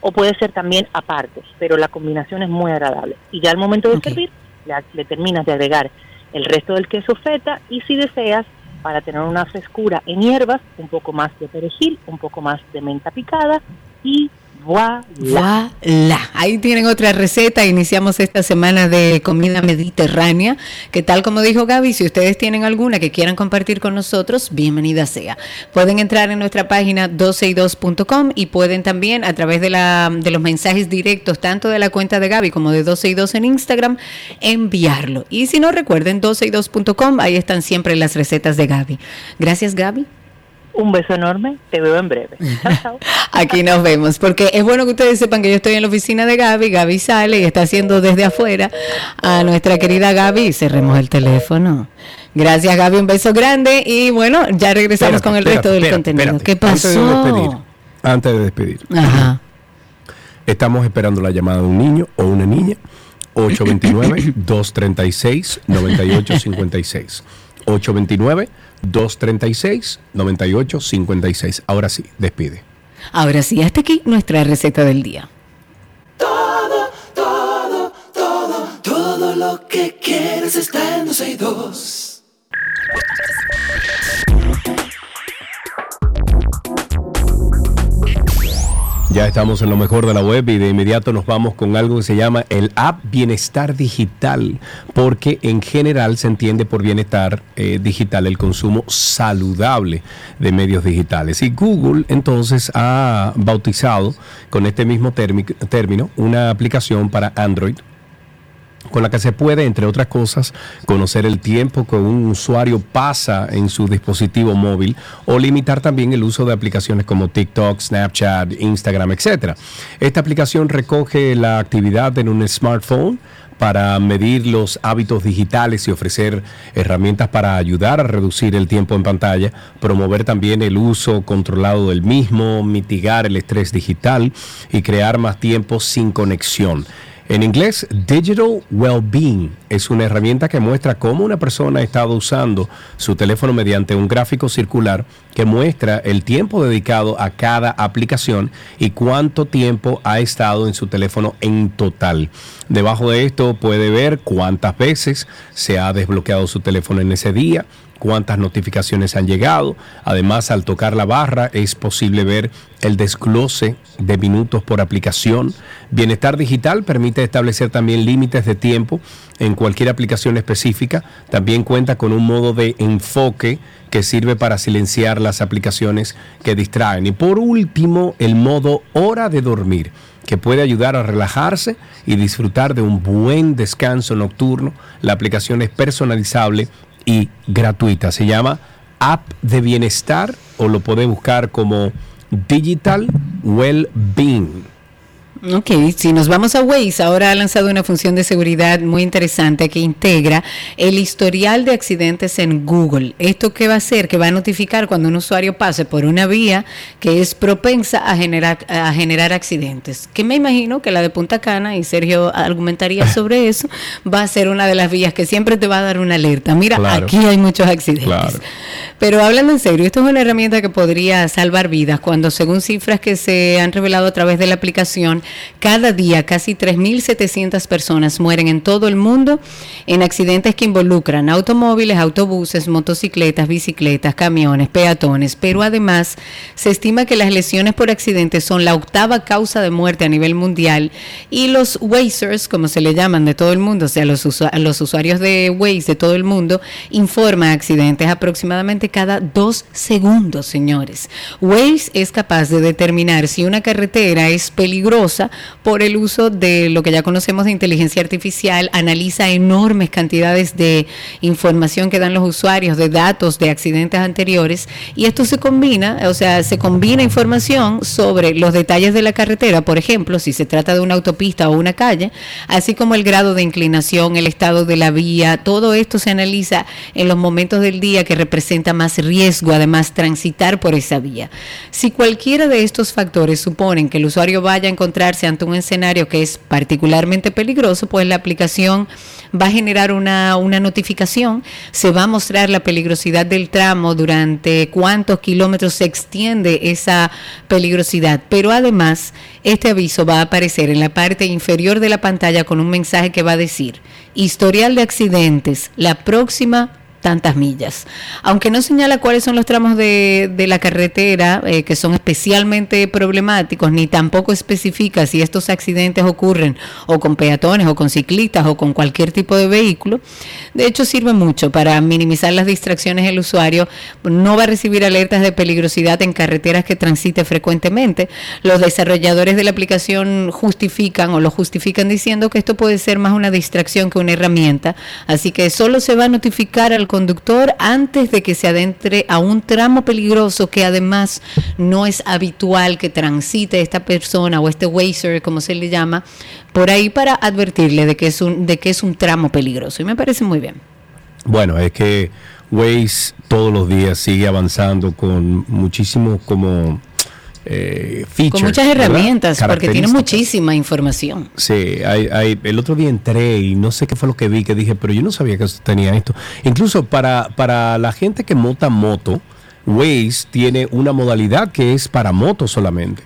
O puede ser también aparte, pero la combinación es muy agradable. Y ya al momento de servir, le, le terminas de agregar el resto del queso feta y si deseas, para tener una frescura en hierbas, un poco más de perejil, un poco más de menta picada y voilà. Ahí tienen otra receta. Iniciamos esta semana de comida mediterránea. Que tal como dijo Gaby, si ustedes tienen alguna que quieran compartir con nosotros, bienvenida sea. Pueden entrar en nuestra página 12y2.com y pueden también a través de, la, de los mensajes directos, tanto de la cuenta de Gaby como de 12y2 en Instagram, enviarlo. Y si no, recuerden 12y2.com, ahí están siempre las recetas de Gaby. Gracias, Gaby. Un beso enorme, te veo en breve. Chao, chao. Aquí nos vemos, porque es bueno que ustedes sepan que yo estoy en la oficina de Gaby, Gaby sale y está haciendo desde afuera a nuestra querida Gaby y cerremos el teléfono. Gracias Gaby, un beso grande y bueno, ya regresamos Espérate, con el espérate, resto del espérate, contenido. espérate. ¿Qué Antes de despedir, pasó? antes de despedir, Ajá. estamos esperando la llamada de un niño o una niña. 829-236-9856. 829-236-9856. Ahora sí, despide. Ahora sí, hasta aquí nuestra receta del día. Todo, todo, todo, todo lo que quieres está en 12 Ya estamos en lo mejor de la web y de inmediato nos vamos con algo que se llama el App Bienestar Digital, porque en general se entiende por bienestar eh, digital el consumo saludable de medios digitales. Y Google entonces ha bautizado con este mismo térmi- término una aplicación para Android con la que se puede, entre otras cosas, conocer el tiempo que un usuario pasa en su dispositivo móvil o limitar también el uso de aplicaciones como TikTok, Snapchat, Instagram, etc. Esta aplicación recoge la actividad en un smartphone para medir los hábitos digitales y ofrecer herramientas para ayudar a reducir el tiempo en pantalla, promover también el uso controlado del mismo, mitigar el estrés digital y crear más tiempo sin conexión. En inglés, Digital Wellbeing es una herramienta que muestra cómo una persona ha estado usando su teléfono mediante un gráfico circular que muestra el tiempo dedicado a cada aplicación y cuánto tiempo ha estado en su teléfono en total. Debajo de esto puede ver cuántas veces se ha desbloqueado su teléfono en ese día, cuántas notificaciones han llegado. Además, al tocar la barra es posible ver el desglose de minutos por aplicación. Bienestar Digital permite establecer también límites de tiempo en cualquier aplicación específica. También cuenta con un modo de enfoque que sirve para silenciar las aplicaciones que distraen. Y por último, el modo hora de dormir que puede ayudar a relajarse y disfrutar de un buen descanso nocturno. La aplicación es personalizable y gratuita. Se llama App de Bienestar o lo puede buscar como Digital Wellbeing. Ok, si nos vamos a Waze, ahora ha lanzado una función de seguridad muy interesante que integra el historial de accidentes en Google. ¿Esto qué va a hacer? Que va a notificar cuando un usuario pase por una vía que es propensa a generar, a generar accidentes. Que me imagino que la de Punta Cana, y Sergio argumentaría sobre eso, va a ser una de las vías que siempre te va a dar una alerta. Mira, Claro. aquí hay muchos accidentes. Claro. Pero hablando en serio, esto es una herramienta que podría salvar vidas cuando según cifras que se han revelado a través de la aplicación, cada día casi 3.700 personas mueren en todo el mundo en accidentes que involucran automóviles, autobuses, motocicletas, bicicletas, camiones, peatones, pero además se estima que las lesiones por accidentes son la octava causa de muerte a nivel mundial y los Wazers, como se le llaman de todo el mundo, o sea, los, los usuarios de Waze de todo el mundo, informan accidentes aproximadamente cada dos segundos, señores. Waze es capaz de determinar si una carretera es peligrosa por el uso de lo que ya conocemos de inteligencia artificial, analiza enormes cantidades de información que dan los usuarios, de datos de accidentes anteriores, y esto se combina, o sea, se combina información sobre los detalles de la carretera, por ejemplo, si se trata de una autopista o una calle, así como el grado de inclinación, el estado de la vía, todo esto se analiza en los momentos del día que representa más riesgo, además, transitar por esa vía. Si cualquiera de estos factores suponen que el usuario vaya a ante un escenario que es particularmente peligroso, pues la aplicación va a generar una, una notificación, se va a mostrar la peligrosidad del tramo, durante cuántos kilómetros se extiende esa peligrosidad, pero además este aviso va a aparecer en la parte inferior de la pantalla con un mensaje que va a decir, historial de accidentes, la próxima tantas millas. Aunque no señala cuáles son los tramos de, de la carretera eh, que son especialmente problemáticos, ni tampoco especifica si estos accidentes ocurren o con peatones o con ciclistas o con cualquier tipo de vehículo, de hecho sirve mucho para minimizar las distracciones del usuario. No va a recibir alertas de peligrosidad en carreteras que transite frecuentemente. Los desarrolladores de la aplicación justifican o lo justifican diciendo que esto puede ser más una distracción que una herramienta, así que solo se va a notificar al conductor antes de que se adentre a un tramo peligroso que además no es habitual que transite esta persona o este wazer, como se le llama, por ahí para advertirle de que es un, de que es un tramo peligroso. Y me parece muy bien. Bueno, es que Waze todos los días sigue avanzando con muchísimos como eh, features. Con muchas herramientas, porque tiene muchísima información. Sí, hay, hay- el otro día entré y no sé qué fue lo que vi, que dije, pero yo no sabía que tenía esto. Incluso para, para la gente que monta moto, Waze tiene una modalidad que es para moto solamente.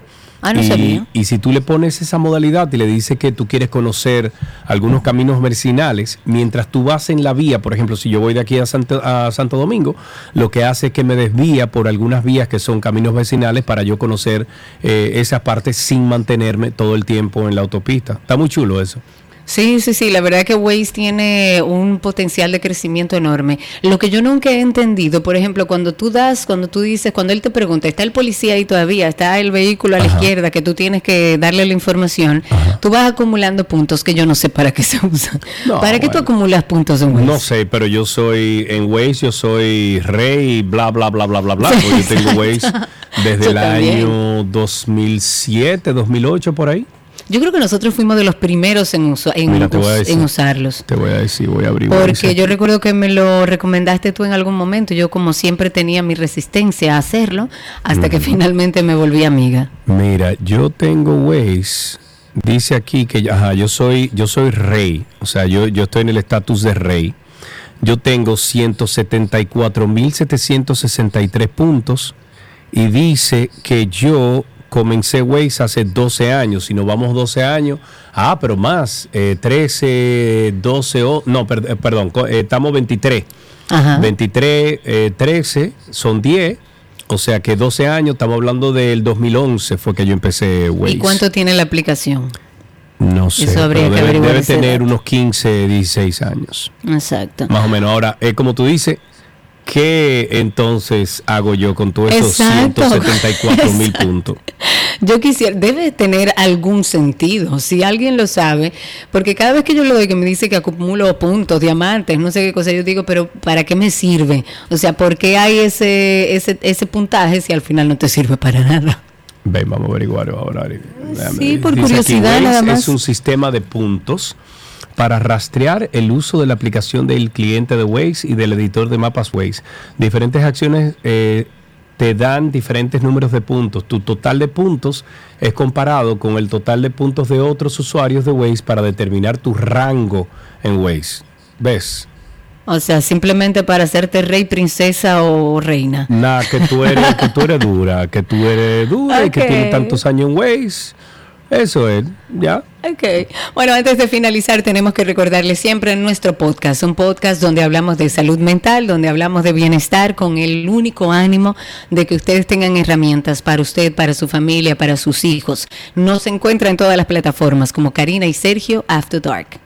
Ah, no y, sabía. y si tú le pones esa modalidad y le dices que tú quieres conocer algunos caminos vecinales, mientras tú vas en la vía, por ejemplo, si yo voy de aquí a Santo, a Santo Domingo, lo que hace es que me desvía por algunas vías que son caminos vecinales para yo conocer eh, esas partes sin mantenerme todo el tiempo en la autopista. Está muy chulo eso. Sí, sí, sí, la verdad que Waze tiene un potencial de crecimiento enorme. Lo que yo nunca he entendido, por ejemplo, cuando tú das, cuando tú dices, cuando él te pregunta, ¿está el policía ahí todavía? ¿Está el vehículo a la Ajá. izquierda que tú tienes que darle la información? Tú vas acumulando puntos que yo no sé para qué se usan. No, ¿Para qué tú acumulas puntos en Waze? No sé, pero yo soy en Waze, yo soy rey, bla, bla, bla, bla, bla, bla. porque yo tengo Waze desde Yo el también. año 2007, 2008, por ahí. Yo creo que nosotros fuimos de los primeros en, usa- en, Mira, te voy a us- decir. en usarlos. Te voy a decir, voy a abrir. Porque yo recuerdo que me lo recomendaste tú en algún momento. Yo como siempre tenía mi resistencia a hacerlo hasta que finalmente me volví amiga. Mira, yo tengo Waze. Dice aquí que ajá, yo soy yo soy rey, o sea, yo, yo estoy en el estatus de rey. Yo tengo 174.763 puntos y dice que yo comencé Waze hace 12 años. Si nos vamos 12 años, ah, pero más, eh, 13, 12, o- no, per- eh, perdón, eh, estamos 23. Ajá. 23, eh, 13, son 10. O sea que 12 años, estamos hablando del 2011 fue que yo empecé Waze. ¿Y cuánto tiene la aplicación? No sé, Eso habría que debe, debe tener unos 15, 16 años, Exacto. más o menos. Ahora, es como tú dices, ¿qué entonces hago yo con todos esos Exacto. 174 mil puntos? Yo quisiera, debe tener algún sentido, si alguien lo sabe, porque cada vez que yo lo doy que me dice que acumulo puntos, diamantes, no sé qué cosa, yo digo, pero ¿para qué me sirve? O sea, ¿por qué hay ese, ese, ese puntaje si al final no te sirve para nada? Ven, vamos a averiguar ahora. Sí, por Dice curiosidad nada más. Es un sistema de puntos para rastrear el uso de la aplicación del cliente de Waze y del editor de mapas Waze. Diferentes acciones eh, te dan diferentes números de puntos. Tu total de puntos es comparado con el total de puntos de otros usuarios de Waze para determinar tu rango en Waze. ¿Ves? O sea, simplemente para hacerte rey, princesa o reina. Nada, que tú eres, que tú eres dura, que tú eres dura y que tienes tantos años en Waze. Eso es, ¿ya? Ok. Bueno, antes de finalizar, tenemos que recordarles siempre en nuestro podcast, un podcast donde hablamos de salud mental, donde hablamos de bienestar, con el único ánimo de que ustedes tengan herramientas para usted, para su familia, para sus hijos. Nos encuentra en todas las plataformas como Karina y Sergio After Dark.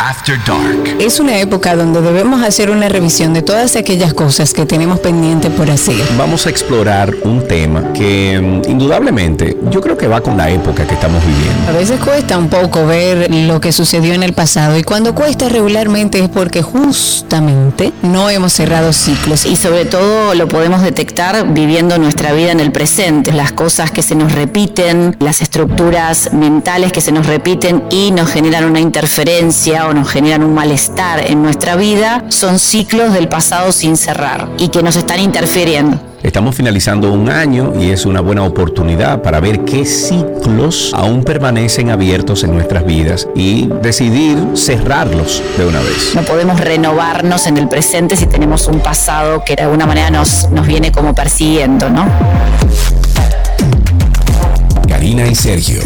After Dark. Es una época donde debemos hacer una revisión de todas aquellas cosas que tenemos pendiente por hacer. Vamos a explorar un tema que mm, indudablemente yo creo que va con la época que estamos viviendo. A veces cuesta un poco ver lo que sucedió en el pasado y cuando cuesta regularmente es porque justamente no hemos cerrado ciclos. y sobre todo lo podemos detectar viviendo nuestra vida en el presente, las cosas que se nos repiten, las estructuras mentales que se nos repiten y nos generan una interferencia o nos generan un malestar en nuestra vida, son ciclos del pasado sin cerrar y que nos están interfiriendo. Estamos finalizando un año y es una buena oportunidad para ver qué ciclos aún permanecen abiertos en nuestras vidas y decidir cerrarlos de una vez. No podemos renovarnos en el presente si tenemos un pasado que de alguna manera nos, nos viene como persiguiendo, ¿no? Karina y Sergio.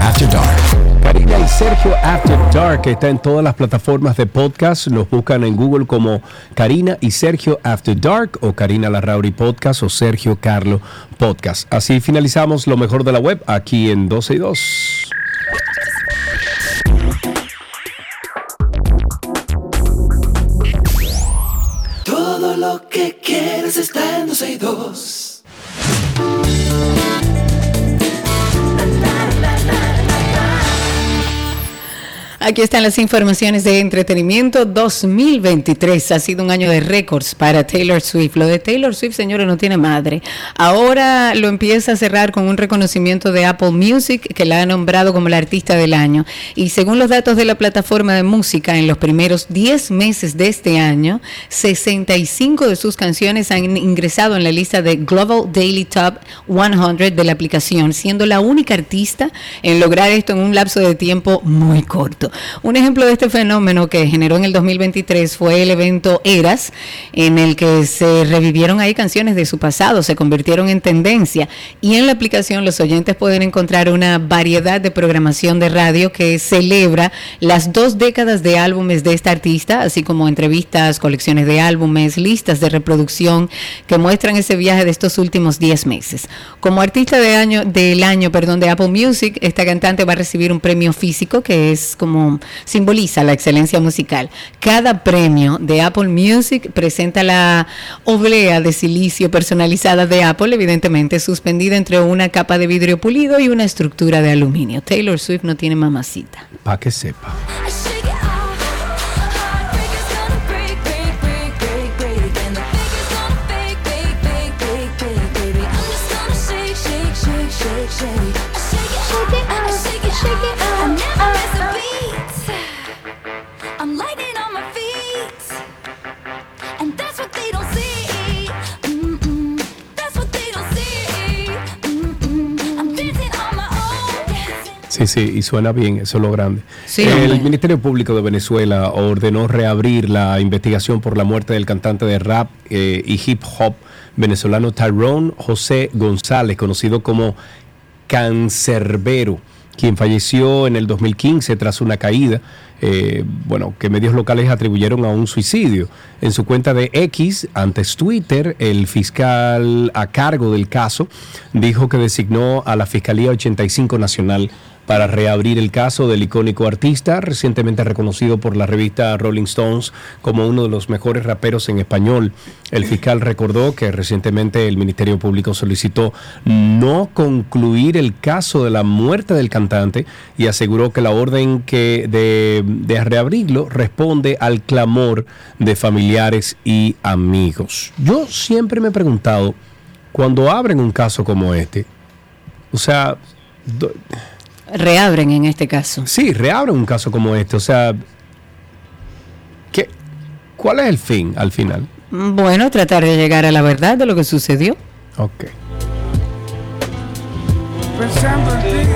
After Dark. Karina y Sergio After Dark está en todas las plataformas de podcast. Los buscan en Google como Karina y Sergio After Dark o Karina Larrauri Podcast o Sergio Carlo Podcast. Así finalizamos lo mejor de la web aquí en 12 y 2. Todo lo que quieres está en 12 y 2. Aquí están las informaciones de entretenimiento. 2023 ha sido un año de récords para Taylor Swift. Lo de Taylor Swift, señores, no tiene madre. Ahora lo empieza a cerrar con un reconocimiento de Apple Music que la ha nombrado como la artista del año. Y según los datos de la plataforma de música, en los primeros 10 meses de este año, 65 de sus canciones han ingresado en la lista de Global Daily Top 100 de la aplicación, siendo la única artista en lograr esto en un lapso de tiempo muy corto. Un ejemplo de este fenómeno que generó en el 2023 fue el evento Eras, en el que se revivieron ahí canciones de su pasado, se convirtieron en tendencia y en la aplicación los oyentes pueden encontrar una variedad de programación de radio que celebra las dos décadas de álbumes de esta artista, así como entrevistas, colecciones de álbumes, listas de reproducción que muestran ese viaje de estos últimos 10 meses. Como artista de año, del año perdón, de Apple Music, esta cantante va a recibir un premio físico que es como simboliza la excelencia musical. Cada premio de Apple Music presenta la oblea de silicio personalizada de Apple, evidentemente suspendida entre una capa de vidrio pulido y una estructura de aluminio. Taylor Swift no tiene mamacita. Para que sepa. Sí, sí, y suena bien, eso es lo grande. Sí, el hombre. Ministerio Público de Venezuela ordenó reabrir la investigación por la muerte del cantante de rap eh, y hip hop venezolano Tyrone José González, conocido como Cancerbero, quien falleció en el 2015 tras una caída, eh, bueno, que medios locales atribuyeron a un suicidio. En su cuenta de X, antes Twitter, el fiscal a cargo del caso dijo que designó a la Fiscalía 85 Nacional para reabrir el caso del icónico artista, recientemente reconocido por la revista Rolling Stones como uno de los mejores raperos en español. El fiscal recordó que recientemente el Ministerio Público solicitó no concluir el caso de la muerte del cantante y aseguró que la orden que de, de reabrirlo responde al clamor de familiares y amigos. Yo siempre me he preguntado, cuando abren un caso como este, o sea, Reabren en este caso. Sí, reabren un caso como este. O sea, ¿qué, ¿cuál es el fin al final? Bueno, tratar de llegar a la verdad de lo que sucedió. Ok. pensando en ti.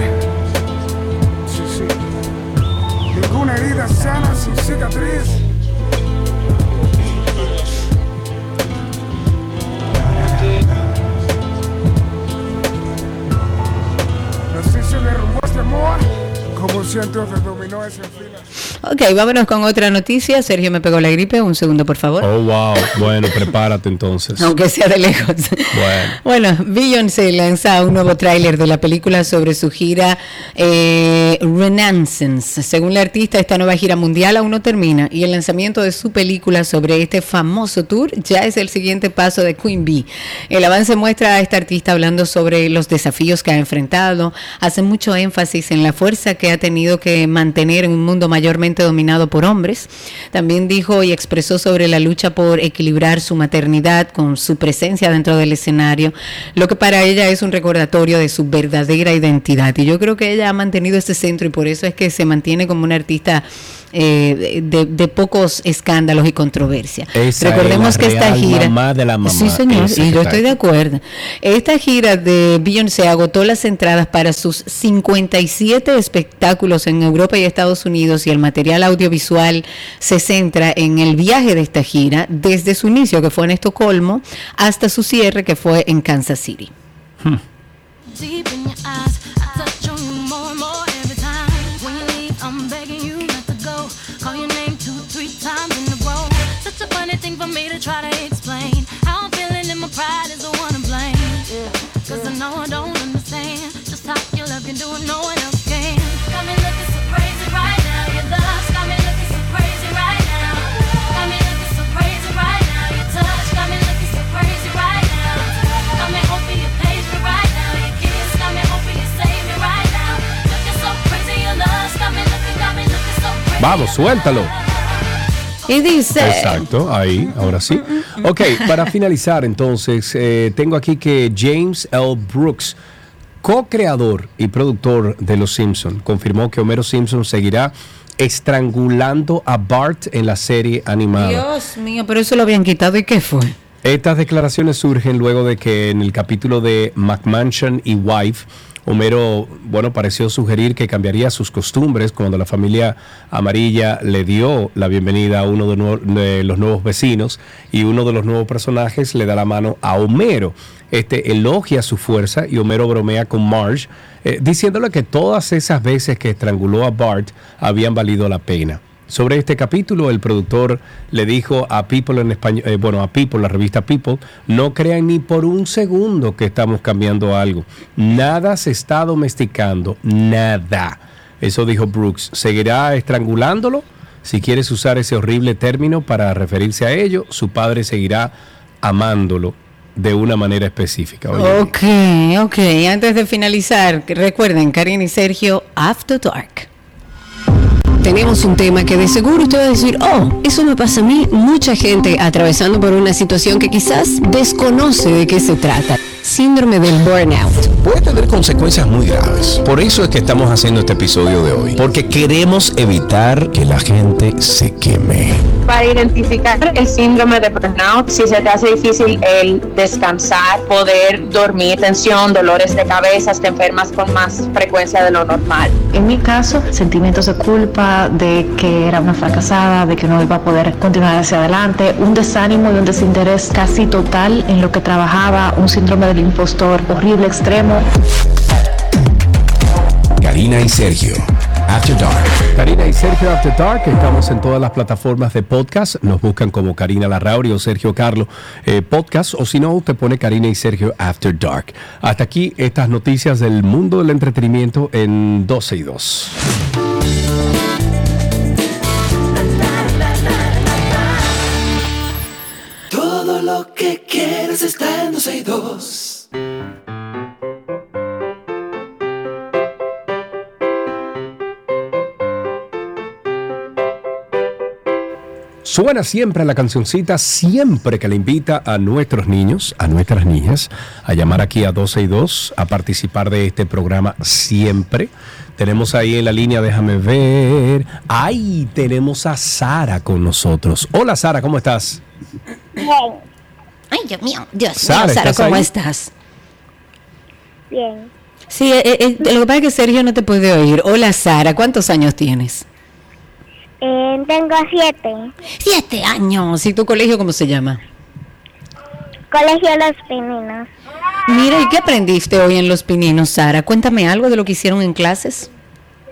Sí, sí. Ninguna herida sana sin cicatriz. Narciso le de dominó ese fila. Ok, vámonos con otra noticia. Sergio me pegó la gripe. Un segundo, por favor. Oh, wow. Bueno, prepárate entonces. Aunque sea de lejos. Bueno. Bueno, Beyoncé lanza un nuevo tráiler de la película sobre su gira eh, Renaissance. Según la artista, esta nueva gira mundial aún no termina y el lanzamiento de su película sobre este famoso tour ya es el siguiente paso de Queen Bee. El avance muestra a esta artista hablando sobre los desafíos que ha enfrentado, hace mucho énfasis en la fuerza que ha tenido que mantener en un mundo mayormente dominado por hombres. También dijo y expresó sobre la lucha por equilibrar su maternidad con su presencia dentro del escenario, lo que para ella es un recordatorio de su verdadera identidad. Y yo creo que ella ha mantenido este centro y por eso es que se mantiene como una artista eh, de, de pocos escándalos y controversia. Esa Recordemos es la que esta real gira... mamá de la mamá. Sí, señor, y yo estoy de acuerdo. Esta gira de Beyoncé agotó las entradas para sus 57 espectáculos en Europa y Estados Unidos y el material audiovisual se centra en el viaje de esta gira desde su inicio, que fue en Estocolmo, hasta su cierre, que fue en Kansas City. Deep Vamos, suéltalo. Y dice... Exacto, ahí, ahora sí. Ok, para finalizar entonces, eh, tengo aquí que James L. Brooks, co-creador y productor de Los Simpson, confirmó que Homero Simpson seguirá estrangulando a Bart en la serie animada. Dios mío, pero eso lo habían quitado y qué fue. Estas declaraciones surgen luego de que en el capítulo de McMansion y Wife, Homero, bueno, pareció sugerir que cambiaría sus costumbres cuando la familia amarilla le dio la bienvenida a uno de, los nuevos vecinos y uno de los nuevos personajes le da la mano a Homero. Este elogia su fuerza y Homero bromea con Marge, eh, diciéndole que todas esas veces que estranguló a Bart habían valido la pena. Sobre este capítulo, el productor le dijo a People en español, eh, bueno, a People, la revista People, no crean ni por un segundo que estamos cambiando algo. Nada se está domesticando, nada. Eso dijo Brooks. ¿Seguirá estrangulándolo? Si quieres usar ese horrible término para referirse a ello, su padre seguirá amándolo de una manera específica. Oye, Ok, ok. Antes de finalizar, recuerden, Karina y Sergio, After Dark. Tenemos un tema que de seguro usted va a decir, oh, eso me pasa a mí, mucha gente atravesando por una situación que quizás desconoce de qué se trata. Síndrome del burnout. Puede tener consecuencias muy graves. Por eso es que estamos haciendo este episodio de hoy. Porque queremos evitar que la gente se queme. Para identificar el síndrome de burnout, si se te hace difícil el descansar, poder dormir, tensión, dolores de cabeza, te enfermas con más frecuencia de lo normal. En mi caso, sentimientos de culpa, de que era una fracasada, de que no iba a poder continuar hacia adelante, un desánimo y un desinterés casi total en lo que trabajaba, un síndrome del impostor horrible, extremo. Karina y Sergio. After Dark. Karina y Sergio After Dark, estamos en todas las plataformas de podcast. Nos buscan como Karina Larrauri o Sergio Carlo eh, Podcast, o si no, usted pone Karina y Sergio After Dark. Hasta aquí estas noticias del mundo del entretenimiento en 12 y 2. Lo que quieres está en 12 y 2. Suena siempre la cancioncita, siempre que le invita a nuestros niños, a nuestras niñas, a llamar aquí a 12 y 2, a participar de este programa siempre. Tenemos ahí en la línea, déjame ver. ¡Ay! Tenemos a Sara con nosotros. Hola Sara, ¿cómo estás? Ay, Dios mío, Dios Sara, mío, Sara, ¿estás ¿cómo ahí? estás? Bien. Sí, eh, eh, lo que pasa es que Sergio no te puede oír. Hola, Sara, ¿cuántos años tienes? Eh, tengo siete. Siete años. ¿Y tu colegio cómo se llama? Colegio Los Pininos. Mira, ¿y qué aprendiste hoy en Los Pininos, Sara? Cuéntame algo de lo que hicieron en clases.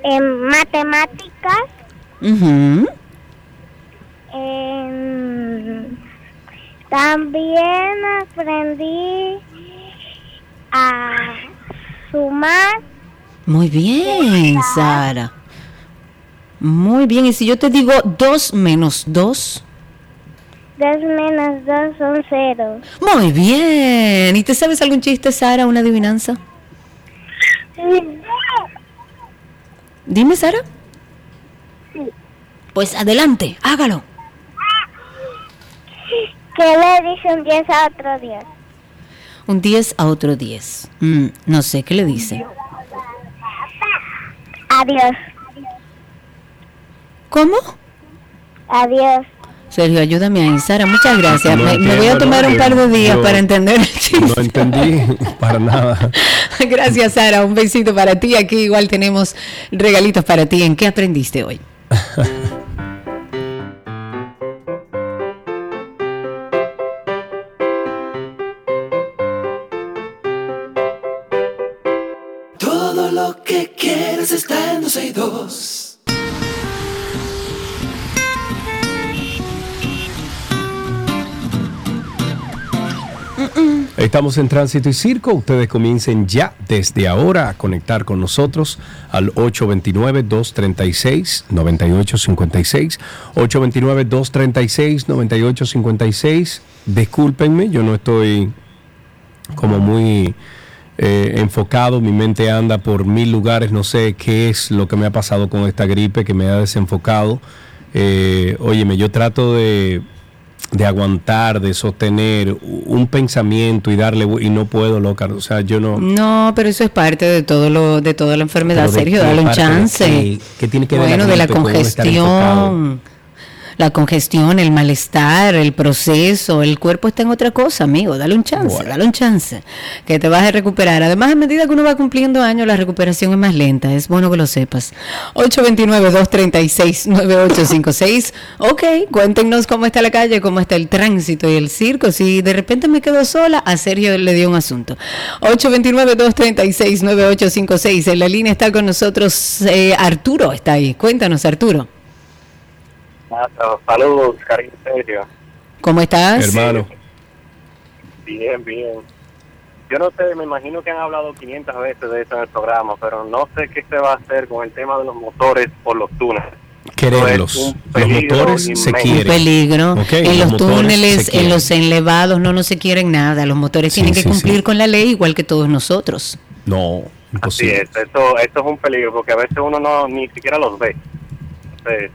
En matemáticas Ujú. Em, también aprendí a sumar Muy bien, Sara. Muy bien. Y si yo te digo 2 menos 2. 2 menos 2 son 0. Muy bien. ¿Y te sabes algún chiste, Sara? ¿Una adivinanza? Dime, Sara. Pues adelante, hágalo. ¿Qué le dice un 10 a otro 10? Un 10 a otro 10. Mm, no sé, ¿qué le dice? Adiós. ¿Cómo? Adiós. Sergio, ayúdame ahí. Sara, muchas gracias. No me, me voy a tomar no un par de días Yo- para entender el chiste. No entendí para nada. Gracias, Sara. Un besito para ti. Aquí igual tenemos regalitos para ti. ¿En qué aprendiste hoy? Estamos en Tránsito y Circo. Ustedes comiencen ya desde ahora a conectar con nosotros al 829-236-9856. 829-236-9856. Discúlpenme, yo no estoy como muy eh, enfocado. Mi mente anda por mil lugares. No sé qué es lo que me ha pasado con esta gripe que me ha desenfocado. Eh, óyeme, yo trato de de aguantar, de sostener un pensamiento y darle y no puedo, loca. O sea, yo no. No, pero eso es parte de todo lo de toda la enfermedad, Sergio. Dale un chance. qué- qué tiene que ver bueno, de la congestión. La congestión, el malestar, el proceso, el cuerpo está en otra cosa, amigo. Dale un chance, Bueno. dale un chance. Que te vas a recuperar. Además, a medida que uno va cumpliendo años, la recuperación es más lenta. Es bueno que lo sepas. 829-236-9856. Ok, cuéntenos cómo está la calle, cómo está el tránsito y el circo. Si de repente me quedo sola, a Sergio le dio un asunto. 829-236-9856. En la línea está con nosotros eh, Arturo. Está ahí. Cuéntanos, Arturo. Saludos, cariño Sergio. ¿Cómo estás? Hermano. Bien, bien. Yo no sé, me imagino que han hablado 500 veces de esto en el programa, pero no sé qué se va a hacer con el tema de los motores por los túneles. Quererlos. Un Los peligro motores se quieren. peligro. Ok, en los túneles, en los elevados, no, no se quieren nada. Los motores Sí, tienen que cumplir sí. con la ley igual que todos nosotros. No, Así imposible. es, esto, esto es un peligro porque a veces uno no ni siquiera los ve. Entonces,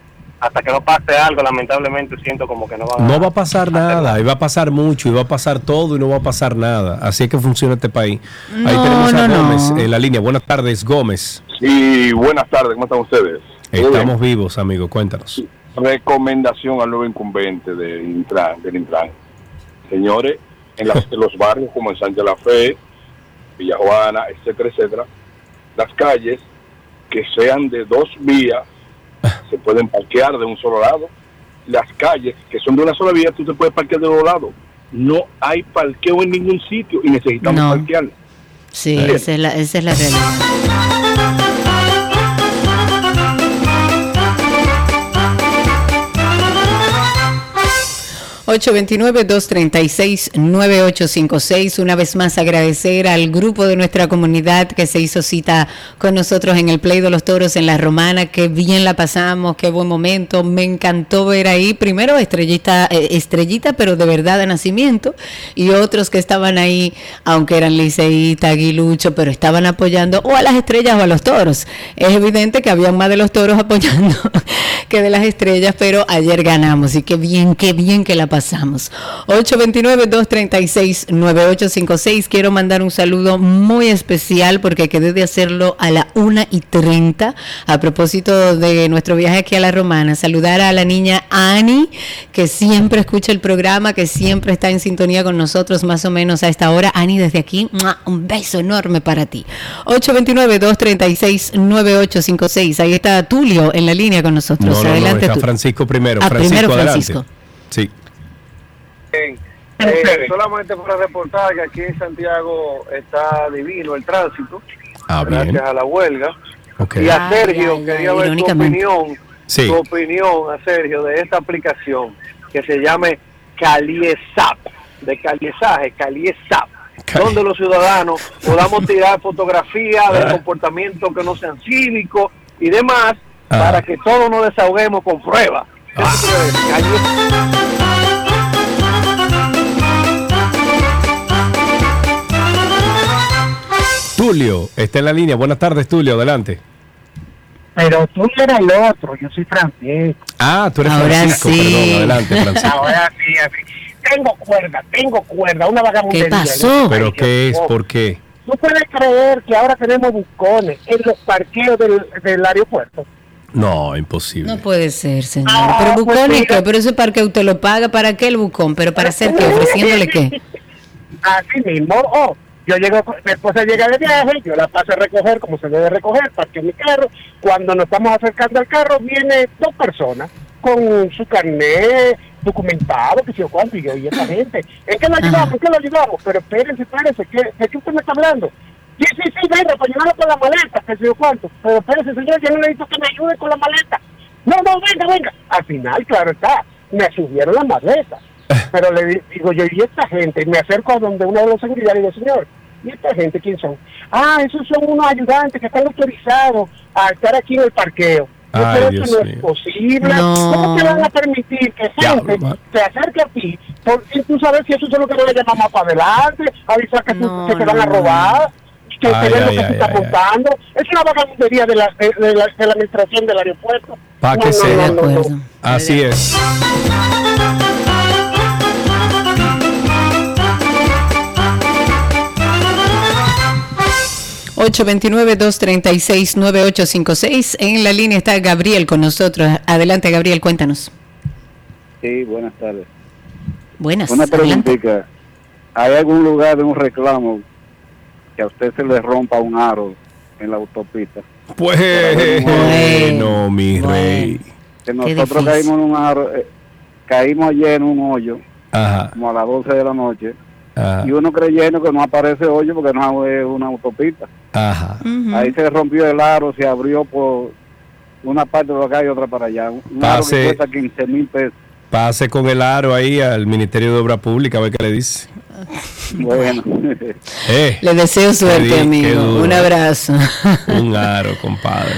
hasta que no pase algo, lamentablemente siento como que no va No va a pasar nada, y va a pasar mucho, y va a pasar todo, y no va a pasar nada. Así es que funciona este país. Ahí No, tenemos a no, no. Gómez en la línea. Buenas tardes, Gómez. Sí, buenas tardes, ¿cómo están ustedes? Estamos vivos, amigo, cuéntanos. Recomendación al nuevo incumbente del Intran. Del Intran. Señores, en, las- en los barrios como en Santa La Fe, Villa Juana, etcétera, etcétera, las calles que sean de dos vías se pueden parquear de un solo lado. Las calles que son de una sola vía, tú te puedes parquear de dos lados. No hay parqueo en ningún sitio y necesitamos No. parquear. Sí, esa es la, esa es la realidad. $829-236-9856. Una vez más agradecer al grupo de nuestra comunidad que se hizo cita con nosotros en el Play de los Toros en La Romana. Qué bien la pasamos, qué buen momento. Me encantó ver ahí primero estrellita, eh, estrellita, pero de verdad de nacimiento, y otros que estaban ahí, aunque eran liceíta, aguilucho, pero estaban apoyando o a las estrellas o a los toros. Es evidente que había más de los toros apoyando que de las estrellas, pero ayer ganamos y qué bien, qué bien que la pasamos. 829-236-9856. Quiero mandar un saludo muy especial porque quedé de hacerlo a la 1 y 30 a propósito de nuestro viaje aquí a la Romana. Saludar a la niña Ani, que siempre escucha el programa, que siempre está en sintonía con nosotros más o menos a esta hora. Ani, desde aquí, un beso enorme para ti. 829-236-9856. Ahí está Tulio en la línea con nosotros. No, no, no, Adelante está tú. Francisco primero. Ah, Francisco, primero adelante. Francisco. Sí. Eh, solamente para reportar que aquí en Santiago está divino el tránsito, Ah, bien. gracias a la huelga. Y a Ay, Sergio, ay, quería ay, ver tu opinión Sí. tu opinión a Sergio de esta aplicación que se llame Caliesap, de caliesaje, Caliesap, donde los ciudadanos podamos tirar fotografías del comportamiento que no sean cívicos y demás, Ah. para que todos nos desahoguemos con pruebas. ¿Qué Tulio está en la línea. Buenas tardes, Tulio. Adelante. Pero tú eres el otro, yo soy Francisco. Ah, tú eres Ahora Francisco. sí. Perdón, adelante, Francisco. Ahora sí, así. Tengo cuerda, tengo cuerda, una vagabundería. ¿Pero Ay, qué es? ¿Por qué? ¿Tú puedes creer que ahora tenemos bucones en los parqueos del, del aeropuerto? No, imposible. No puede ser, señor. Ah, pero pues bucón qué, pero ese parque usted lo paga para qué el bucón, pero para hacer qué, ofreciéndole qué. Así mismo, oh, yo llego, mi esposa llega de viaje, yo la paso a recoger como se debe recoger, parqueo mi carro. Cuando nos estamos acercando al carro, viene dos personas con su carnet documentado, que yo cuánto, y yo, y esta gente, ¿en qué lo ayudamos? ¿En qué lo ayudamos? Pero espérense, espérense, ¿qué, ¿de qué usted me está hablando? Sí, sí, sí, venga, para ayudarlo con la maleta, que si yo cuánto. Pero espérense, señor, yo no necesito que me ayude con la maleta. No, no, venga, venga. Al final, claro está, me subieron la maleta. Pero le di- digo yo, ¿y esta gente? Me acerco a donde uno de los seguridad y digo, señor, ¿y esta gente quién son? Ah, esos son unos ayudantes que están autorizados a estar aquí en el parqueo. Yo, Ay, pero Dios eso no mío. es posible. No. ¿Cómo te van a permitir que gente se acerque a ti? Porque tú sabes si eso es lo que van a llamar más para adelante, avisar que, tú- que te van a robar, que Ay, te ven lo ay, que ay, tú estás ay, ay. montando. Es una vagabundería de la, de, de la, de la administración del aeropuerto. Para No, que no, sea. no, no, no. Así es. 829-236-9856. En la línea está Gabriel con nosotros. Adelante, Gabriel, cuéntanos. Sí, buenas tardes. Buenas. Una preguntita. ¿Hay algún lugar de un reclamo que a usted se le rompa un aro en la autopista? Pues, eh, eh, eh, bueno, mi bueno. rey. Que nosotros caímos en un aro, eh, caímos ayer en un hoyo, Ajá. como a las 12 de la noche Ajá. y uno creyendo que no aparece hoyo porque no es una autopista. Ajá. Ahí se rompió el aro, se abrió por una parte de acá y otra para allá. Un aro Pase. que cuesta 15 mil pesos. Pase con el aro ahí al Ministerio de Obra Pública a ver qué le dice. Bueno. Eh, Le deseo suerte, amigo. Un abrazo. Un aro, compadre.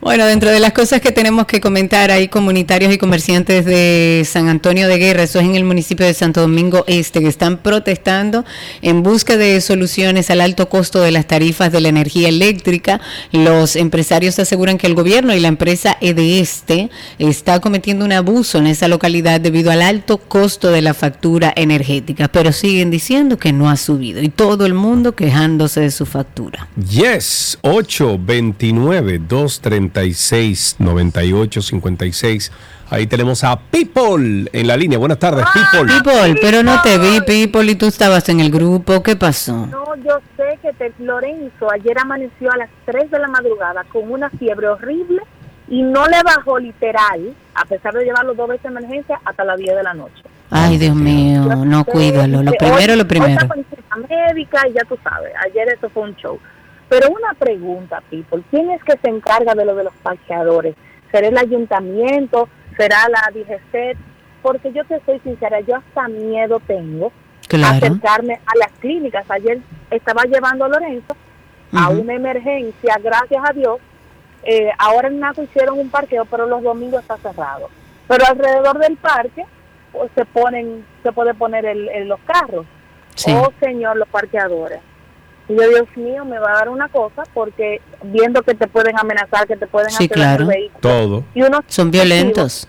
Bueno, dentro de las cosas que tenemos que comentar, hay comunitarios y comerciantes de San Antonio de Guerra, eso es en el municipio de Santo Domingo Este, que están protestando en busca de soluciones al alto costo de las tarifas de la energía eléctrica. Los empresarios aseguran que el gobierno y la empresa EDESTE está cometiendo un abuso en esa localidad debido al alto costo de la factura energética, pero siguen diciendo que no ha subido y todo el mundo quejándose de su factura. Yes, 829-236-9856. Ahí tenemos a People en la línea. Buenas tardes, People. People, pero no te vi, People, y tú estabas en el grupo. ¿Qué pasó? No, yo sé que te- Lorenzo ayer amaneció a las 3 de la madrugada con una fiebre horrible y no le bajó literal, a pesar de llevarlo dos veces a emergencia, hasta las 10 de la noche. Ay, Dios mío, no, cuídalo. Lo Hoy- primero, lo hoy primero. estaba en cita médica y ya tú sabes, ayer eso fue un show. Pero una pregunta, people, ¿quién es que se encarga de lo de los parqueadores? ¿Será el ayuntamiento? ¿Será la DGCET? Porque yo te soy sincera, yo hasta miedo tengo Claro. acercarme a las clínicas. Ayer estaba llevando a Lorenzo a una emergencia, gracias a Dios. Eh, ahora en Naco hicieron un parqueo, pero los domingos está cerrado. Pero alrededor del parque pues, se ponen, se puede poner el, el- los carros. Sí. Oh, señor, los parqueadores. Y yo, Dios mío, me va a dar una cosa porque viendo que te pueden amenazar, que te pueden Sí, hacer claro. vehículo. Todo. Y uno Son violentos.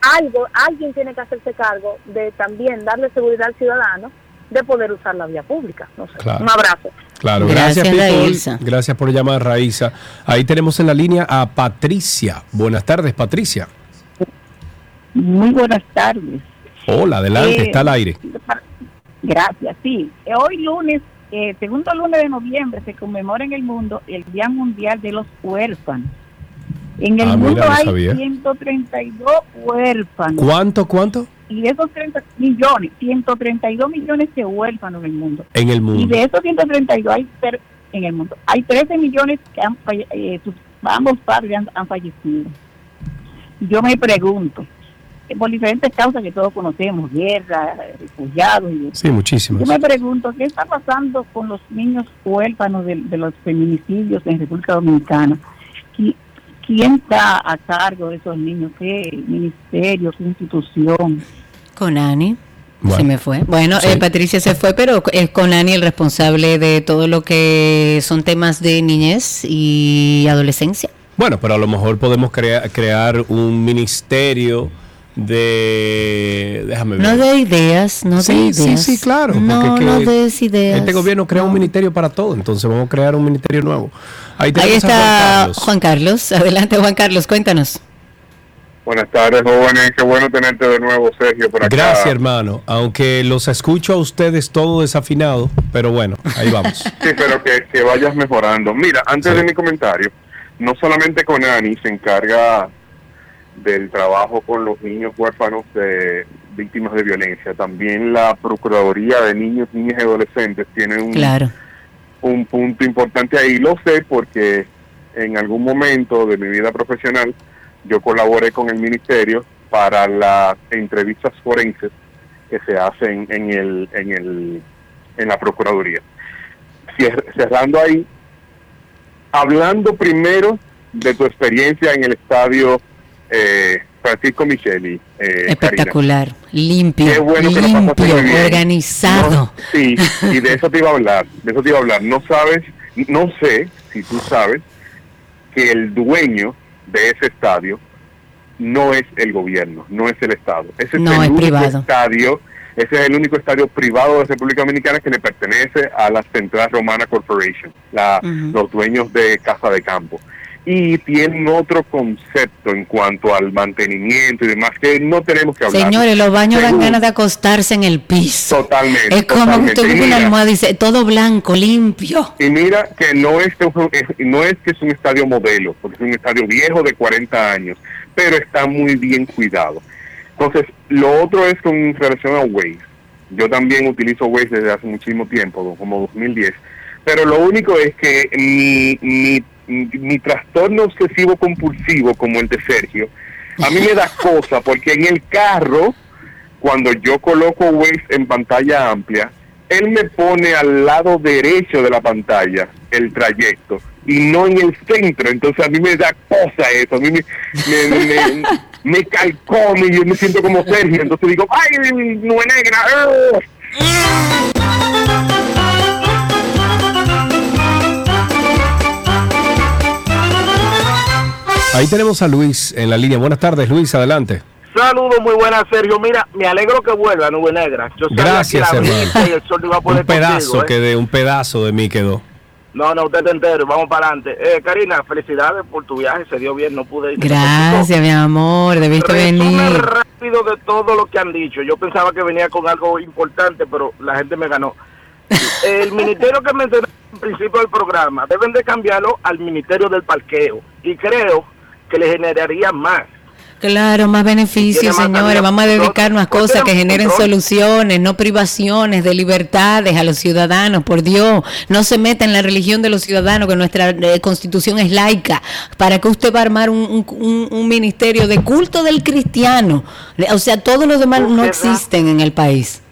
algo, alguien tiene que hacerse cargo de también darle seguridad al ciudadano de poder usar la vía pública. No sé. Claro. Un abrazo. Claro, gracias, Gracias. Gracias por llamar, Raíza. Ahí tenemos en la línea a Patricia. Buenas tardes, Patricia. Muy buenas tardes. Hola, adelante, Eh, está al aire. Gracias, sí. Hoy lunes, segundo lunes de noviembre, se conmemora en el mundo el Día Mundial de los Huérfanos. En el Ah, mira, mundo no hay sabía. 132 huérfanos. ¿Cuánto, cuánto? Y de esos 30 millones, 132 millones de huérfanos en el mundo. En el Y mundo. de esos 132 hay en el mundo. Hay 13 millones que han eh, sus ambos padres han, han fallecido. yo me pregunto, por diferentes causas que todos conocemos, guerra, refugiados, y Sí, muchísimas. yo me pregunto, ¿qué está pasando con los niños huérfanos de, de los feminicidios en República Dominicana? ¿Qui- ¿Quién está a cargo de esos niños? ¿Qué ministerio, qué institución? Con Ani. Bueno. Se me fue. Bueno, Sí. eh, Patricia se fue, pero es con Ani el responsable de todo lo que son temas de niñez y adolescencia. Bueno, pero a lo mejor podemos crea- crear un ministerio de... Déjame ver. No de ideas, no de sí, sí, ideas. sí, claro. No, no des ideas. Este gobierno crea un ministerio para todo, entonces vamos a crear un ministerio nuevo. Ahí, Ahí Juan está Carlos. Juan Carlos. Adelante, Juan Carlos, cuéntanos. Buenas tardes, jóvenes. Qué bueno tenerte de nuevo, Sergio, por acá. Gracias, hermano. Aunque los escucho a ustedes todo desafinado, pero bueno, ahí vamos. Sí, pero que, que vayas mejorando. Mira, antes de mi comentario, no solamente Conani se encarga del trabajo con los niños huérfanos de víctimas de violencia, también la Procuraduría de Niños, Niñas y Adolescentes tiene un, Claro. un punto importante ahí. Lo sé porque en algún momento de mi vida profesional yo colaboré con el ministerio para las entrevistas forenses que se hacen en el en el en la procuraduría. Cerrando ahí, hablando primero de tu experiencia en el estadio eh, Francisco Micheli. eh, Espectacular, Karina. limpio, bueno limpio, organizado. No, sí, y de eso te iba a hablar, de eso te iba a hablar. No sabes, no sé si tú sabes que el dueño de ese estadio no es el gobierno, no es el Estado. Ese No, es el es único privado. estadio, ese es el único estadio privado de República Dominicana que le pertenece a la Central Romana Corporation, la, los dueños de Casa de Campo. Y tienen otro concepto en cuanto al mantenimiento y demás que no tenemos que hablar. Señores, los baños dan ganas de acostarse en el piso. Totalmente. Es como totalmente. usted una almohada y dice, todo blanco, limpio. y mira que no es que, es- no es que es un estadio modelo, porque es un estadio viejo de 40 años, pero está muy bien cuidado. Entonces, lo otro es con relación a Waze. Yo también utilizo Waze desde hace muchísimo tiempo, como 2010. Pero lo único es que mi, mi, mi trastorno obsesivo compulsivo, como el de Sergio, a mí me da cosa, porque en el carro, cuando yo coloco Waze en pantalla amplia, él me pone al lado derecho de la pantalla el trayecto y no en el centro. Entonces a mí me da cosa eso, a mí me, me, me, me- me calcome y yo me siento como Sergio. Entonces digo, ¡ay, nube negra! Ahí tenemos a Luis en la línea. Buenas tardes, Luis, adelante. Saludos, muy buenas, Sergio. Mira, me alegro que vuelva Nube Negra. Yo sabía Gracias, que la hermano. y el sol iba a poner Un pedazo contigo, ¿eh? quedé, un pedazo de mí quedó. No, no, usted te entero. Vamos para adelante. Eh, Karina, felicidades por tu viaje. Se dio bien, no pude ir. Gracias, mi amor, debiste Resume venir. rápido de todo lo que han dicho. Yo pensaba que venía con algo importante, pero la gente me ganó. El ministerio que mencioné al principio del programa deben de cambiarlo al ministerio del parqueo. Y creo que le generaría más. Claro, más beneficios, señores. Vamos a dedicarnos a cosas que generen control. soluciones, no privaciones de libertades a los ciudadanos. Por Dios, no se meta en la religión de los ciudadanos, que nuestra eh, constitución es laica. ¿Para qué usted va a armar un, un- un- ministerio de culto del cristiano? O sea, todos los demás no existen en el país.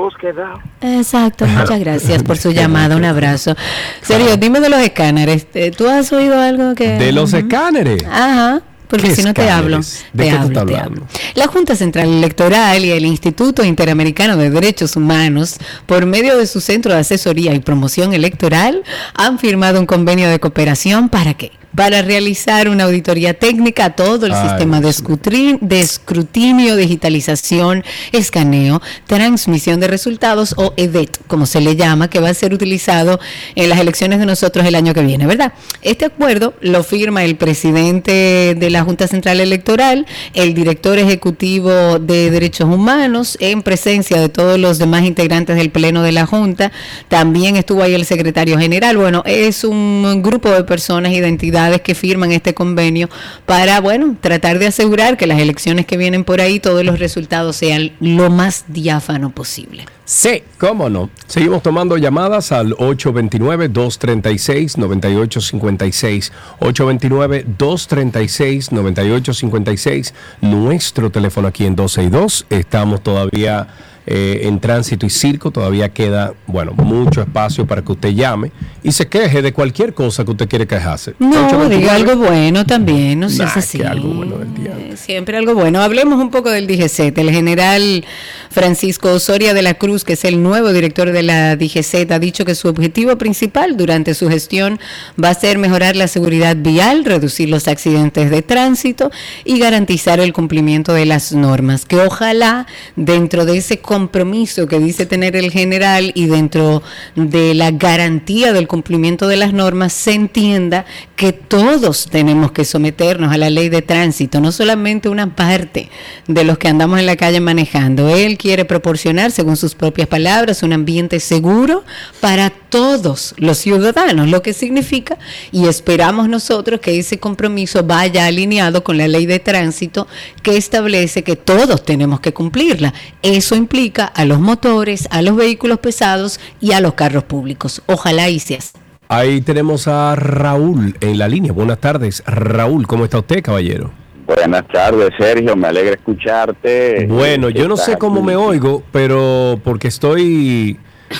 Búsqueda. Exacto, muchas gracias por su llamada, un abrazo. Serio, dime de los escáneres. Eh, ¿Tú has oído algo que... De los escáneres. Ajá, porque ¿Qué si no te hablo. te qué hablo, te hablo. La Junta Central Electoral y el Instituto Interamericano de Derechos Humanos, por medio de su Centro de Asesoría y Promoción Electoral, han firmado un convenio de cooperación para qué? Para realizar una auditoría técnica a todo el Ay, sistema de, escrutinio, digitalización, escaneo, transmisión de resultados o EDET, como se le llama, que va a ser utilizado en las elecciones de nosotros el año que viene, ¿verdad? Este acuerdo lo firma el presidente de la Junta Central Electoral, el director ejecutivo de Derechos Humanos, en presencia de todos los demás integrantes del Pleno de la Junta. También estuvo ahí el secretario general. Bueno, es un grupo de personas de entidades que firman este convenio para, bueno, tratar de asegurar que las elecciones que vienen por ahí, todos los resultados sean lo más diáfano posible. Sí, cómo no. Seguimos tomando llamadas al 829-236-9856. 829-236-9856. Nuestro teléfono aquí en 262. Estamos todavía eh, en tránsito y circo. Todavía queda, bueno, mucho espacio para que usted llame y se queje de cualquier cosa que usted quiere quejarse. No, 829. diga algo bueno también, no seas Nah, así. que algo bueno del día. Eh, Siempre algo bueno. Hablemos un poco del DGCET. El general Francisco Osoria de la Cruz, que es el nuevo director de la DGCET, ha dicho que su objetivo principal durante su gestión va a ser mejorar la seguridad vial, reducir los accidentes de tránsito y garantizar el cumplimiento de las normas. Que ojalá dentro de ese compromiso que dice tener el general y dentro de la garantía del cumplimiento de las normas se entienda que todos tenemos que someternos a la ley de tránsito, no solamente una parte de los que andamos en la calle manejando. Él quiere proporcionar, según sus propias palabras, un ambiente seguro para todos los ciudadanos, lo que significa, y esperamos nosotros que ese compromiso vaya alineado con la ley de tránsito que establece que todos tenemos que cumplirla. Eso implica a los motores, a los vehículos pesados y a los carros públicos. Ojalá y sea así. Ahí tenemos a Raúl en la línea. Buenas tardes. Raúl, ¿cómo está usted, caballero? Buenas tardes, Sergio. Me alegra escucharte. Bueno, yo no ¿qué sé cómo me oigo, pero porque estoy,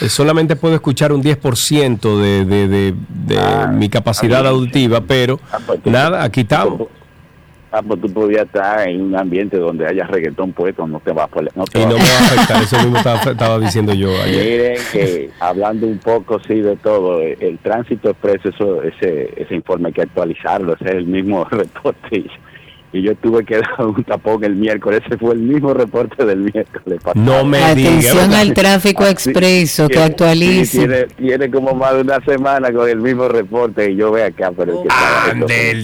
solamente puedo escuchar un 10% de, de, de, de Ah, mi capacidad auditiva, pero nada, aquí estamos. Ah, pues tú podías estar en un ambiente donde haya reggaetón puesto, no te va a no te Y no me va a afectar, eso mismo estaba, estaba diciendo yo ayer. Miren que hablando un poco sí de todo, eh, el tránsito expreso, eso, ese, ese informe hay que actualizarlo, ese es el mismo reporte. Y, yo tuve que dar un tapón el miércoles, ese fue el mismo reporte del miércoles. pasado. No me Atención al tráfico Así- expreso, que sí, tiene, tiene como más de una semana con el mismo reporte y yo ve acá, pero es que estaba esto del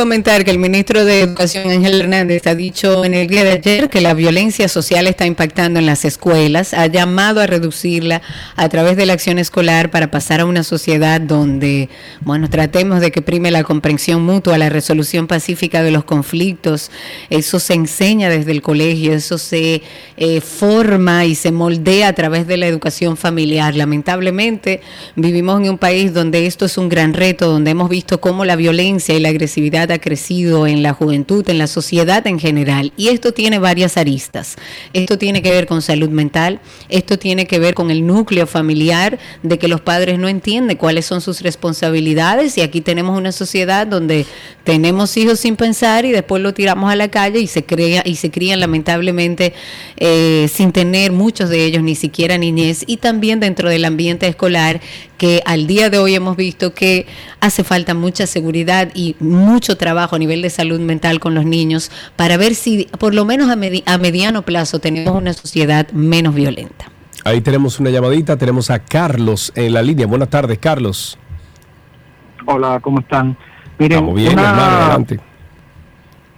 Comentar que el ministro de Educación Ángel Hernández ha dicho en el día de ayer que la violencia social está impactando en las escuelas, ha llamado a reducirla a través de la acción escolar para pasar a una sociedad donde, bueno, tratemos de que prime la comprensión mutua, la resolución pacífica de los conflictos. Eso se enseña desde el colegio, eso se eh, forma y se moldea a través de la educación familiar. Lamentablemente vivimos en un país donde esto es un gran reto, donde hemos visto cómo la violencia y la agresividad ha crecido en la juventud, en la sociedad en general. Y esto tiene varias aristas. Esto tiene que ver con salud mental, esto tiene que ver con el núcleo familiar, de que los padres no entienden cuáles son sus responsabilidades. Y aquí tenemos una sociedad donde tenemos hijos sin pensar y después lo tiramos a la calle y se crea y se crían lamentablemente eh, sin tener muchos de ellos ni siquiera niñez y también dentro del ambiente escolar que al día de hoy hemos visto que hace falta mucha seguridad y mucho trabajo a nivel de salud mental con los niños para ver si por lo menos a, medi- a mediano plazo tenemos una sociedad menos violenta. Ahí tenemos una llamadita, tenemos a Carlos en la línea. Buenas tardes, Carlos. Hola, ¿cómo están? Miren, Estamos bien, una- hermano, adelante.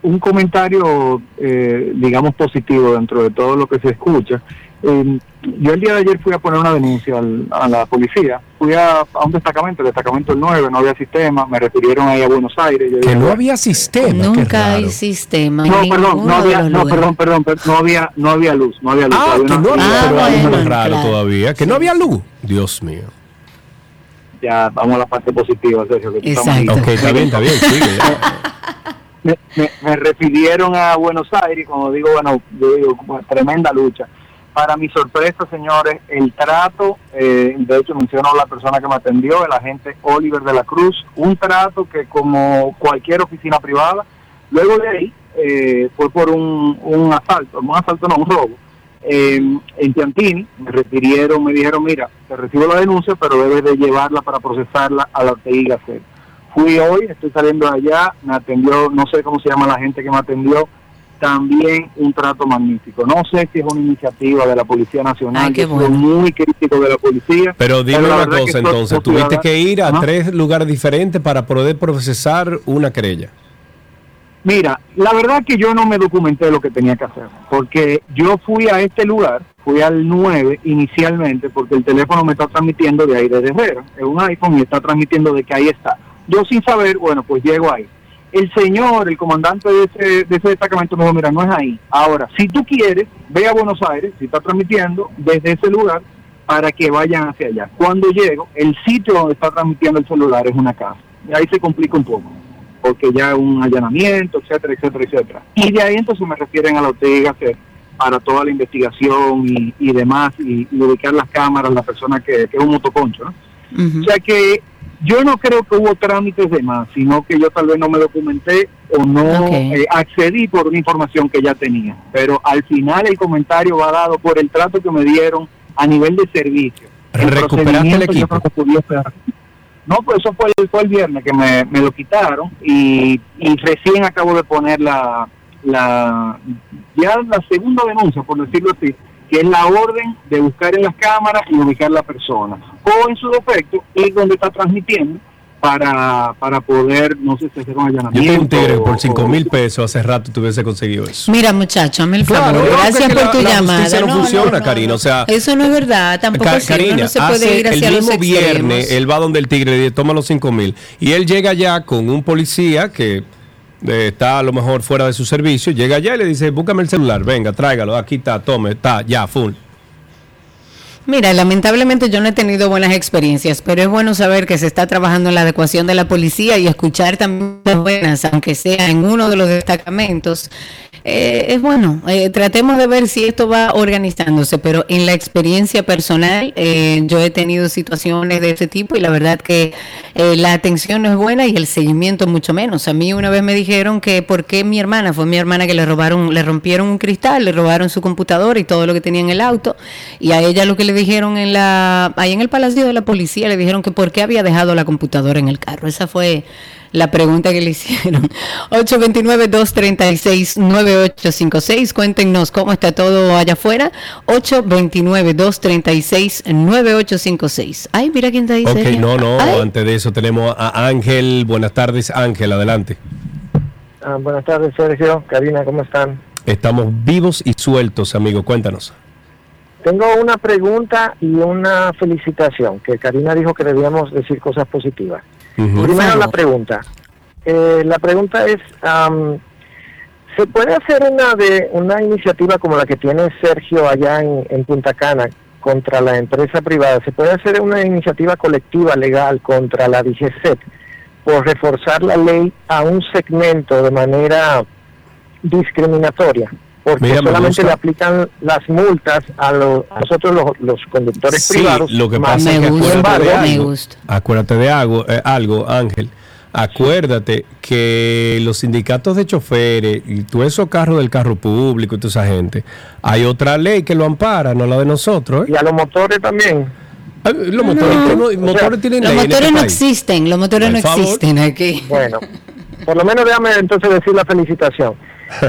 un comentario, eh, digamos, positivo dentro de todo lo que se escucha. Eh, yo el día de ayer fui a poner una denuncia al- a la policía. Fui a, a un destacamento, el destacamento del 9, no había sistema, me refirieron ahí a Buenos Aires. yo Que dije, no había sistema. Nunca hay sistema. No, perdón, no había, no, perdón, perdón, per- no había, no había luz, no había luz. Ah, había que una- no había, raro todavía, que no había luz. Dios mío. Ya, vamos a la parte positiva, Sergio. Que Exacto. ahí. Ok, está bien, está bien, sigue, me, me- me refirieron a Buenos Aires y cuando digo, bueno, yo digo, tremenda lucha. Para mi sorpresa, señores, el trato, eh, de hecho menciono a la persona que me atendió, el agente Oliver de la Cruz, un trato que como cualquier oficina privada, luego de ahí eh, fue por un, un asalto, un asalto no, un robo. En Piantini me refirieron, me dijeron, mira, te recibo la denuncia, pero debes de llevarla para procesarla a la Gasset. Fui hoy, estoy saliendo de allá, me atendió, no sé cómo se llama la gente que me atendió, también un trato magnífico. No sé si es una iniciativa de la Policía Nacional, Ay, qué yo soy bueno. muy crítico de la policía. Pero dime la una cosa entonces, tuviste que ir a tres lugares diferentes para poder procesar una querella. Mira, la verdad que yo no me documenté lo que tenía que hacer, porque yo fui a este lugar, fui al 9 inicialmente, porque el teléfono me está transmitiendo de ahí desde Herrera, es un iPhone y está transmitiendo de que ahí está. Yo sin saber, bueno, pues llego ahí. El señor, el comandante de ese, de ese destacamento me dijo, mira, no es ahí. Ahora, si tú quieres, ve a Buenos Aires, si está transmitiendo desde ese lugar, para que vayan hacia allá. Cuando llego, el sitio donde está transmitiendo el celular es una casa. Y ahí se complica un poco porque ya un allanamiento, etcétera, etcétera, etcétera. Y de ahí entonces me refieren a que hacer para toda la investigación y, y demás, y, y ubicar las cámaras, la persona que, que es un motoconcho, ¿no? O sea que yo no creo que hubo trámites de más, sino que yo tal vez no me documenté o no eh, accedí por una información que ya tenía. Pero al final el comentario va dado por el trato que me dieron a nivel de servicio. ¿Recuperaste el procedimiento yo equipo? no, pues eso fue el, fue el viernes que me, me lo quitaron y, y recién acabo de poner la, la, ya la segunda denuncia, por decirlo así, que es la orden de buscar en las cámaras y ubicar la persona. O en su defecto, ir donde está transmitiendo para, para poder, no sé si hacer un Yo allanamiento. tengo un tigre que por o- 5 mil pesos hace rato tuviese conseguido eso. Mira, muchacho, hazme el Claro, favor. Gracias es que por la- tu la llamada. no No, funciona, no, no, Karina, o sea, Eso no es verdad, tampoco Ca- sirve, Karina, no se puede hace ir hacia el mismo viernes, él va donde el tigre le dice, toma los 5 mil. Y él llega allá con un policía que eh, está a lo mejor fuera de su servicio, llega allá y le dice, búscame el celular, venga, tráigalo, aquí está, tome, está, ya, full. Mira, lamentablemente yo no he tenido buenas experiencias, pero es bueno saber que se está trabajando en la adecuación de la policía y escuchar también buenas, aunque sea en uno de los destacamentos. Eh, es bueno, eh, tratemos de ver si esto va organizándose, pero en la experiencia personal eh, yo he tenido situaciones de ese tipo y la verdad que eh, la atención no es buena y el seguimiento mucho menos. A mí una vez me dijeron que por qué mi hermana, fue mi hermana que le robaron, le rompieron un cristal, le robaron su computadora y todo lo que tenía en el auto y a ella lo que le dijeron en la ahí en el palacio de la policía le dijeron que por qué había dejado la computadora en el carro. Esa fue la pregunta que le hicieron. 829-236-9856. Cuéntenos cómo está todo allá afuera. 829-236-9856. Ay, mira quién está ahí. Ok, no, no, Ay. antes de eso tenemos a Ángel. Buenas tardes, Ángel, adelante. Ah, buenas tardes, Sergio. Karina, ¿cómo están? Estamos vivos y sueltos, amigo, cuéntanos. Tengo una pregunta y una felicitación, que Karina dijo que debíamos decir cosas positivas. Primero la pregunta. Eh, la pregunta es, am, ¿se puede hacer una de una iniciativa como la que tiene Sergio allá en, en Punta Cana contra la empresa privada? ¿Se puede hacer una iniciativa colectiva legal contra la DGCET por reforzar la ley a un segmento de manera discriminatoria? Porque Mira, me solamente gusta. le aplican las multas a, los- a nosotros los, los conductores Sí, privados. lo que pasa es que Sin acuérdate de algo, acuérdate de algo, eh, algo, Ángel. Acuérdate que los sindicatos de choferes y todos esos carros del carro público y toda esa gente, hay otra ley que lo ampara, no la de nosotros. ¿eh? Y a los motores también. los motores, No. motores tienen Los ley en motores este no país. existen, los motores no favor. existen aquí. Bueno, por lo menos déjame entonces decir la felicitación.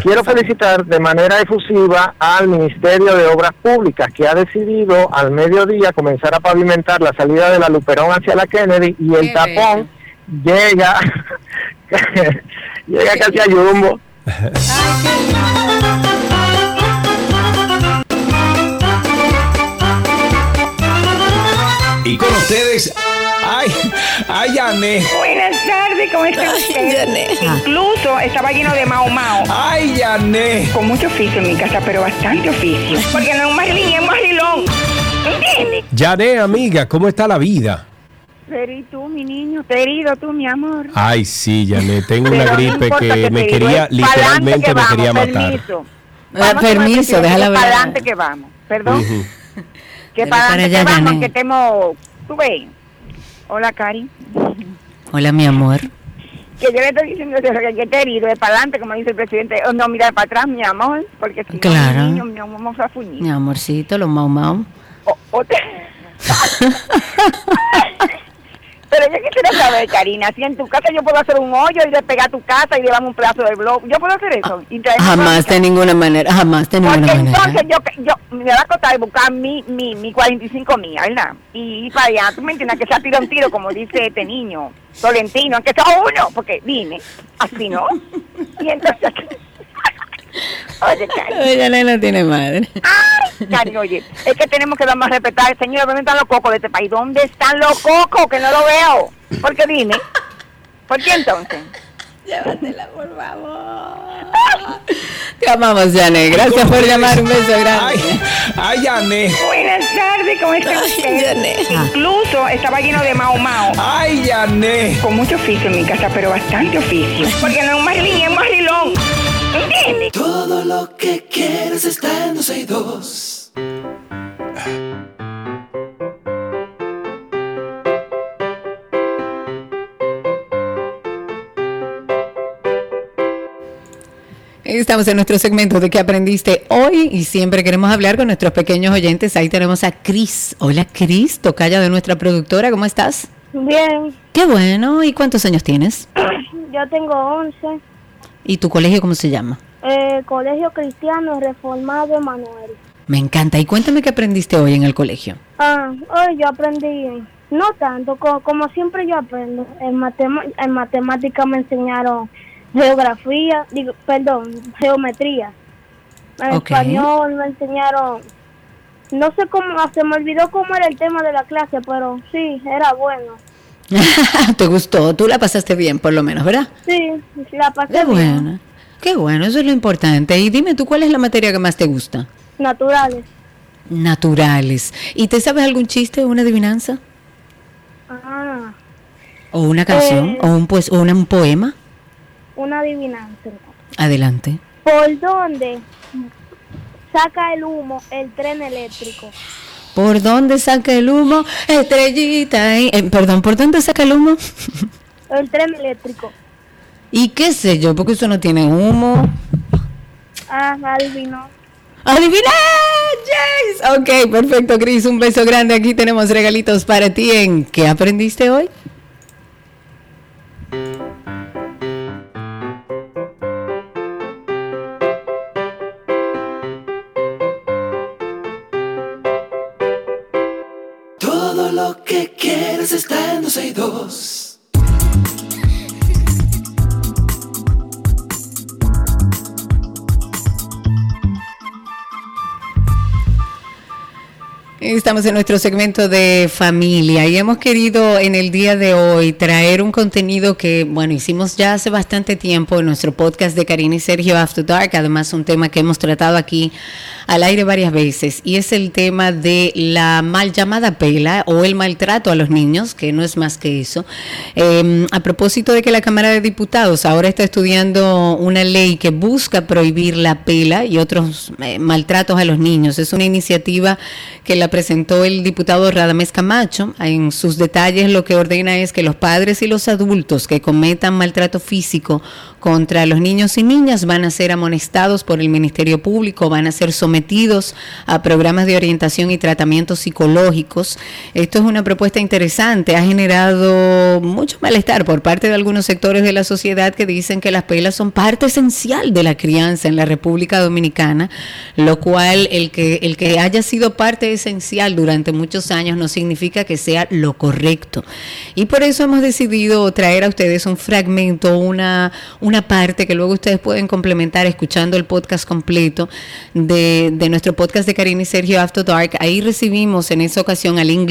Quiero felicitar de manera efusiva al Ministerio de Obras Públicas que ha decidido al mediodía comenzar a pavimentar la salida de la Luperón hacia la Kennedy y el tapón llega llega casi a Jumbo. Y con ustedes, ay, ay, Yané. Buenas tardes, ¿cómo está usted? Incluso estaba lleno de mao mao. Ay, Yané. Con mucho oficio en mi casa, pero bastante oficio. Porque no es Marilyn, es Marilón. ¿Entiendes? Yané, amiga, ¿cómo está la vida? Pero y tú, mi niño, herido tú, mi amor. Ay, sí, Yané, tengo Pero una gripe que que me quería, es literalmente que me vamos, quería matar. Permiso. Vamos a permiso, déjala que hablar. para adelante que vamos. Perdón. Ujú. Que para para adelante allá, que vamos, que estemos... Tú ves. Hola, Cari. Hola, mi amor. Que yo le estoy diciendo eso, que he herido, de para adelante, como dice el presidente. O no, mira para atrás, mi amor, porque si Claro. no, mi niño, mi amor, a fuñir. Mi amorcito, los mau mau. O te- Pero yo quisiera sabes, Karina, si en tu casa yo puedo hacer un hoyo y despegar tu casa y llevarme un pedazo de blog, yo puedo hacer eso. Y Jamás de ninguna manera, jamás de ninguna Porque manera. entonces yo, yo me voy a acostar y buscar mi, mi, mi 45 mía, ¿verdad? Y para allá, tú me entiendes, que sea tiro un tiro, como dice este niño, Tolentino, aunque sea uno, porque dime, así no. Y entonces, oye, Cari, Ella no tiene madre. Cari, oye, es que tenemos que dar más respetar. Señora, ¿dónde están los cocos de este país? ¿Dónde están los cocos? Que no lo veo. Porque dime, ¿por qué entonces? Llévatela, por favor. Te amamos. Gracias por llamar. Un beso grande. Ay, Yané. Buenas tardes, ¿cómo está usted? Incluso estaba lleno de mao mao. Ay, Yané. Con mucho oficio en mi casa, pero bastante oficio. Porque no es un marilín, es un marilón. ¿Entiendes? Todo lo que quieres está en 12 y 2. Estamos en nuestro segmento de qué aprendiste hoy y siempre queremos hablar con nuestros pequeños oyentes. Ahí tenemos a Cris. Hola Cris, tocaya de nuestra productora. ¿Cómo estás? Bien, Qué bueno. ¿Y cuántos años tienes? yo tengo 11. ¿Y tu colegio cómo se llama? Eh, Colegio Cristiano Reformado Emanuel. Me encanta. Y cuéntame qué aprendiste hoy en el colegio. Ah, hoy yo aprendí, no tanto, co- como siempre yo aprendo. En, matema- en matemática me enseñaron geografía, digo, perdón, geometría. En español me enseñaron, no sé cómo, se me olvidó cómo era el tema de la clase, pero sí, era bueno. ¿Te gustó? Tú la pasaste bien, por lo menos, ¿verdad? Sí, la pasé Qué bien. bueno. Qué bueno, eso es lo importante. Y dime tú, ¿cuál es la materia que más te gusta? Naturales. Naturales. ¿Y te sabes algún chiste o una adivinanza? Ah, ¿O una canción? Eh. ¿O un, pues, o una- un poema? una adivinanza. Adelante. ¿Por dónde saca el humo el tren eléctrico? ¿Por dónde saca el humo? Estrellita. eh, perdón, ¿por dónde saca el humo? El tren eléctrico. ¿Y qué sé yo? Porque eso no tiene humo. Ah, adivinó. ¡Adiviné! ¡Yes! Ok, perfecto, Cris. Un beso grande. Aquí tenemos regalitos para ti en ¿Qué aprendiste hoy? Quieres está en 12 Estamos en nuestro segmento de familia y hemos querido en el día de hoy traer un contenido que, bueno, hicimos ya hace bastante tiempo en nuestro podcast de Karina y Sergio After Dark, además un tema que hemos tratado aquí al aire varias veces y es el tema de la mal llamada pela o el maltrato a los niños, que no es más que eso. Eh, a propósito de que la Cámara de Diputados ahora está estudiando una ley que busca prohibir la pela y otros eh, maltratos a los niños. Es una iniciativa que la presentó el diputado Radamés Camacho. En sus detalles lo que ordena es que los padres y los adultos que cometan maltrato físico contra los niños y niñas van a ser amonestados por el Ministerio Público, van a ser sometidos a programas de orientación y tratamientos psicológicos. Esto es una propuesta interesante, ha generado mucho malestar por parte de algunos sectores de la sociedad que dicen que las pelas son parte esencial de la crianza en la República Dominicana, lo cual el que el que haya sido parte esencial durante muchos años no significa que sea lo correcto. Y por eso hemos decidido traer a ustedes un fragmento, una, una parte que luego ustedes pueden complementar escuchando el podcast completo de, de nuestro podcast de Karina y Sergio After Dark. Ahí recibimos en esa ocasión a Lynn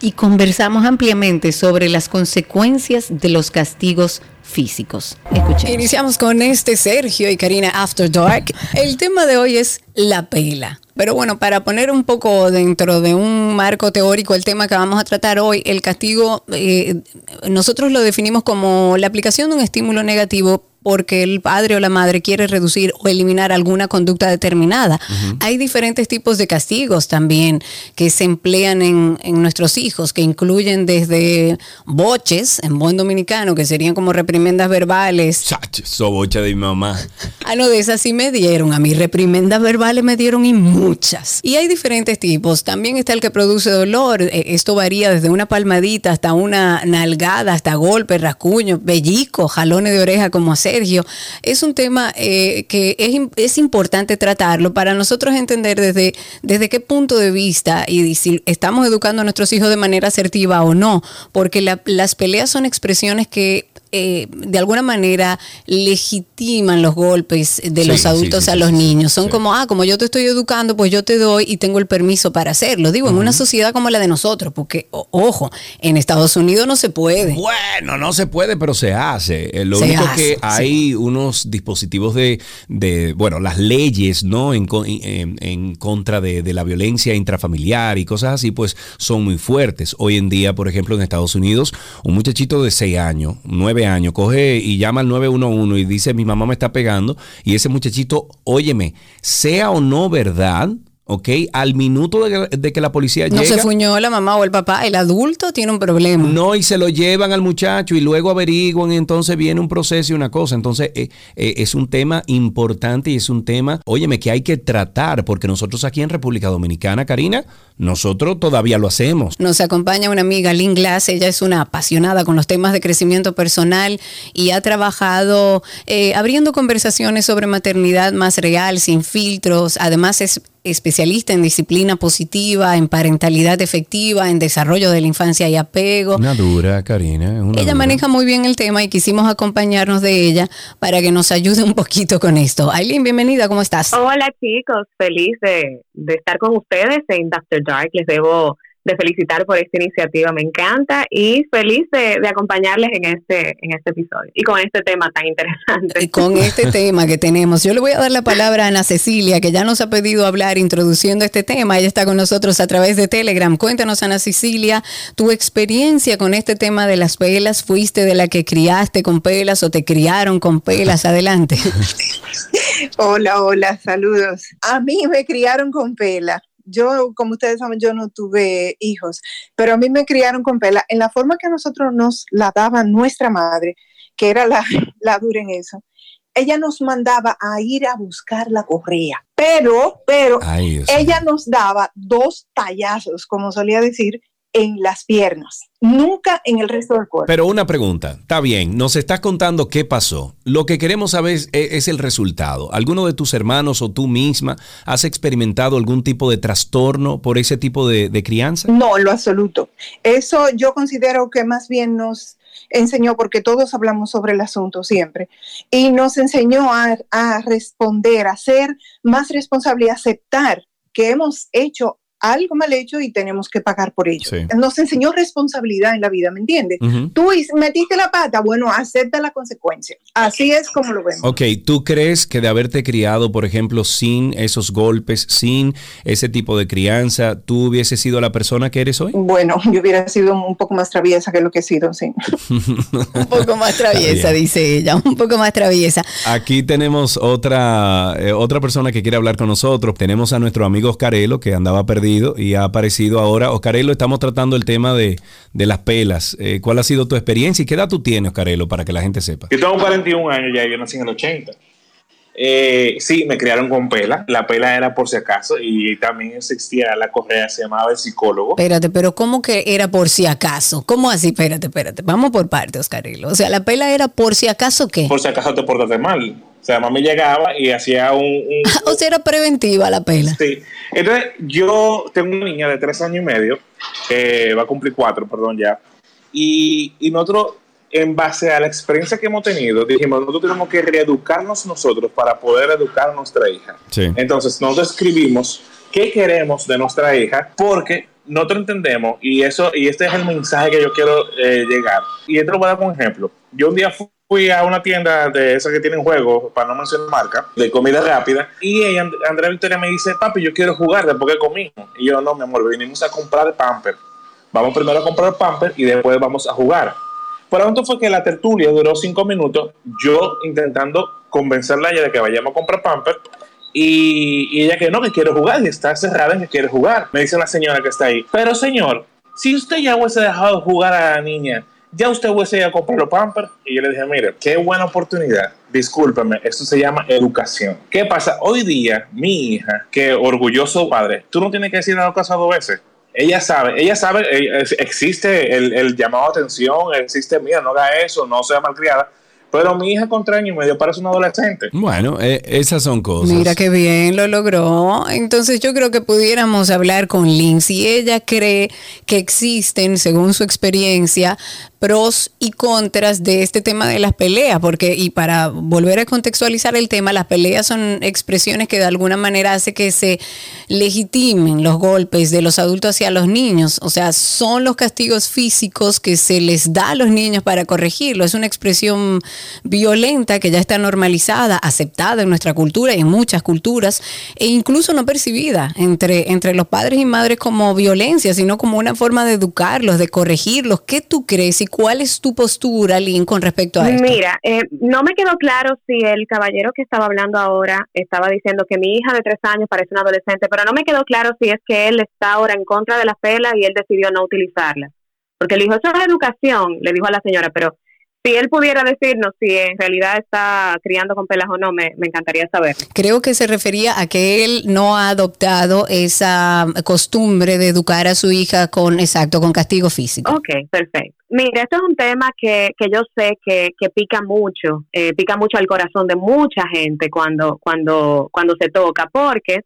y conversamos ampliamente sobre las consecuencias de los castigos físicos. Escuchemos. Iniciamos con este Sergio y Karina After Dark. El tema de hoy es la pela. Pero bueno, para poner un poco dentro de un marco teórico el tema que vamos a tratar hoy, el castigo, eh, nosotros lo definimos como la aplicación de un estímulo negativo porque el padre o la madre quiere reducir o eliminar alguna conducta determinada. Hay diferentes tipos de castigos también que se emplean en, en nuestros hijos, que incluyen desde boches, en buen dominicano, que serían como reprimendas verbales, Sobocha de mi mamá. Ah, no, de esas sí me dieron. A mí reprimendas verbales me dieron y muchas. Y hay diferentes tipos. También está el que produce dolor. Eh, Esto varía desde una palmadita hasta una nalgada, hasta golpe, rascuño, bellico, jalones de oreja como a Sergio. Es un tema eh, que es, es importante tratarlo para nosotros entender desde, desde qué punto de vista y si estamos educando a nuestros hijos de manera asertiva o no. Porque la- las peleas son expresiones que eh, de alguna manera legitiman los golpes de Sí, los adultos sí, a los niños. Son como, ah, como yo te estoy educando, pues yo te doy y tengo el permiso para hacerlo. Digo, en una sociedad como la de nosotros, porque, o- ojo, en Estados Unidos no se puede. Bueno, no se puede, pero se hace. Eh, Lo Se único hace, que hay unos dispositivos de, de, bueno, las leyes, ¿no? En, co- en- en contra de, de la violencia intrafamiliar y cosas así, pues son muy fuertes. Hoy en día, por ejemplo, en Estados Unidos, un muchachito de 6 años, 9 años, coge y llama al 911 y dice, mi mamá me está pegando, y ese muchachito, óyeme, sea o no verdad, ¿ok? Al minuto de, que- de que la policía No llega... se fuñó la mamá o el papá, el adulto tiene un problema. No, y se lo llevan al muchacho y luego averiguan y entonces viene un proceso y una cosa. Entonces eh, eh, es un tema importante y es un tema, óyeme, que hay que tratar porque nosotros aquí en República Dominicana, Karina, nosotros todavía lo hacemos. Nos acompaña una amiga, Lynn Glass. Ella es una apasionada con los temas de crecimiento personal y ha trabajado eh, abriendo conversaciones sobre maternidad más real, sin filtros. Además es especialista en disciplina positiva, en parentalidad efectiva, en desarrollo de la infancia y apego. Una dura, Karina. una Ella dura. maneja muy bien el tema y quisimos acompañarnos de ella para que nos ayude un poquito con esto. Aileen, bienvenida, ¿cómo estás? Hola chicos, feliz de, de estar con ustedes en Dr. Dark. Les debo de felicitar por esta iniciativa, me encanta y feliz de, de acompañarles en este, en este episodio y con este tema tan interesante. con este tema que tenemos. Yo le voy a dar la palabra a Ana Cecilia, que ya nos ha pedido hablar introduciendo este tema. Ella está con nosotros a través de Telegram. Cuéntanos, Ana Cecilia, tu experiencia con este tema de las pelas. ¿Fuiste de la que criaste con pelas o te criaron con pelas? Adelante. Hola, hola, saludos. A mí me criaron con pela. Yo, como ustedes saben, yo no tuve hijos, pero a mí me criaron con pela en la forma que a nosotros nos la daba nuestra madre, que era la, la dura en eso. Ella nos mandaba a ir a buscar la correa, pero, pero Ay, ella nos daba dos tallazos, como solía decir, en las piernas, nunca en el resto del cuerpo. Pero una pregunta, está bien, nos estás contando qué pasó. Lo que queremos saber es, es el resultado. ¿Alguno de tus hermanos o tú misma has experimentado algún tipo de trastorno por ese tipo de, de crianza? No, en lo absoluto. Eso yo considero que más bien nos enseñó, porque todos hablamos sobre el asunto siempre, y nos enseñó a, a responder, a ser más responsable y aceptar que hemos hecho algo mal hecho y tenemos que pagar por ello. Sí. Nos enseñó responsabilidad en la vida, ¿me entiendes? Ujú. Tú is- metiste la pata, bueno, acepta la consecuencia. Así es como lo vemos. Ok, ¿tú crees que de haberte criado, por ejemplo, sin esos golpes, sin ese tipo de crianza, tú hubieses sido la persona que eres hoy? Bueno, yo hubiera sido un poco más traviesa que lo que he sido, sí. un poco más traviesa, dice ella, un poco más traviesa. Aquí tenemos otra, eh, otra persona que quiere hablar con nosotros. Tenemos a nuestro amigo Oscarelo, que andaba perdido y ha aparecido ahora. Oscarelo, estamos tratando el tema de, de las pelas. Eh, ¿Cuál ha sido tu experiencia y qué edad tú tienes, Oscarelo, para que la gente sepa? Yo tengo 41 años ya, yo nací en el 80. Eh, sí, me criaron con pela. La pela era por si acaso y también existía la correa, se llamaba el psicólogo. Espérate, pero ¿cómo que era por si acaso? ¿Cómo así? Espérate, espérate. Vamos por partes, Oscarilo. O sea, la pela era por si acaso qué. Por si acaso te portaste mal. O sea, mami llegaba y hacía un... un- O sea, era preventiva la pela. sí. Entonces, yo tengo una niña de tres años y medio, que va a cumplir cuatro, perdón, ya. Y, y nosotros, en base a la experiencia que hemos tenido, dijimos, nosotros tenemos que reeducarnos nosotros para poder educar a nuestra hija. Sí. Entonces, nosotros escribimos qué queremos de nuestra hija porque nosotros entendemos y eso y este es el mensaje que yo quiero eh, llegar. Y esto lo voy a dar como ejemplo. Yo un día fu- fui a una tienda de esas que tienen juegos, para no mencionar marca, de comida rápida, y ella, And- Andrea Victoria me dice, papi, yo quiero jugar después que comimos. Y yo, no, mi amor, vinimos a comprar pamper. Vamos primero a comprar pamper y después vamos a jugar. Pronto fue que la tertulia duró cinco minutos, yo intentando convencerla a ella de que vayamos a comprar pamper y, y ella que no, que quiere jugar y está cerrada en que quiere jugar. Me dice la señora que está ahí, pero señor, si usted ya hubiese dejado jugar a la niña ya usted hubiese ido a comprar los pampers. Y yo le dije, mire, qué buena oportunidad. Discúlpeme, esto se llama educación. ¿Qué pasa? Hoy día, mi hija, que orgulloso padre, tú no tienes que decir la cosa dos veces. Ella sabe, ella sabe, eh, existe el, el llamado a atención, existe, mira, no haga eso, no sea malcriada. Pero mi hija con tres años y medio parece una adolescente. Bueno, eh, esas son cosas. Mira qué bien lo logró. Entonces yo creo que pudiéramos hablar con Lynn si ella cree que existen, según su experiencia, pros y contras de este tema de las peleas, porque y para volver a contextualizar el tema, las peleas son expresiones que de alguna manera hace que se legitimen los golpes de los adultos hacia los niños, o sea, son los castigos físicos que se les da a los niños para corregirlo, es una expresión violenta que ya está normalizada, aceptada en nuestra cultura y en muchas culturas, e incluso no percibida entre, entre los padres y madres como violencia, sino como una forma de educarlos, de corregirlos. ¿Qué tú crees y cuál es tu postura, Lynn, con respecto a esto? Mira, eh, no me quedó claro si el caballero que estaba hablando ahora estaba diciendo que mi hija de tres años parece una adolescente, pero no me quedó claro si es que él está ahora en contra de las pelas y él decidió no utilizarlas. Porque le dijo, eso es educación, le dijo a la señora, pero si él pudiera decirnos si en realidad está criando con pelas o no, me, me encantaría saber. Creo que se refería a que él no ha adoptado esa costumbre de educar a su hija con, exacto, con castigo físico. Ok, perfecto. Mira, esto es un tema que, que yo sé que, que pica mucho, eh, pica mucho al corazón de mucha gente cuando, cuando, cuando se toca, porque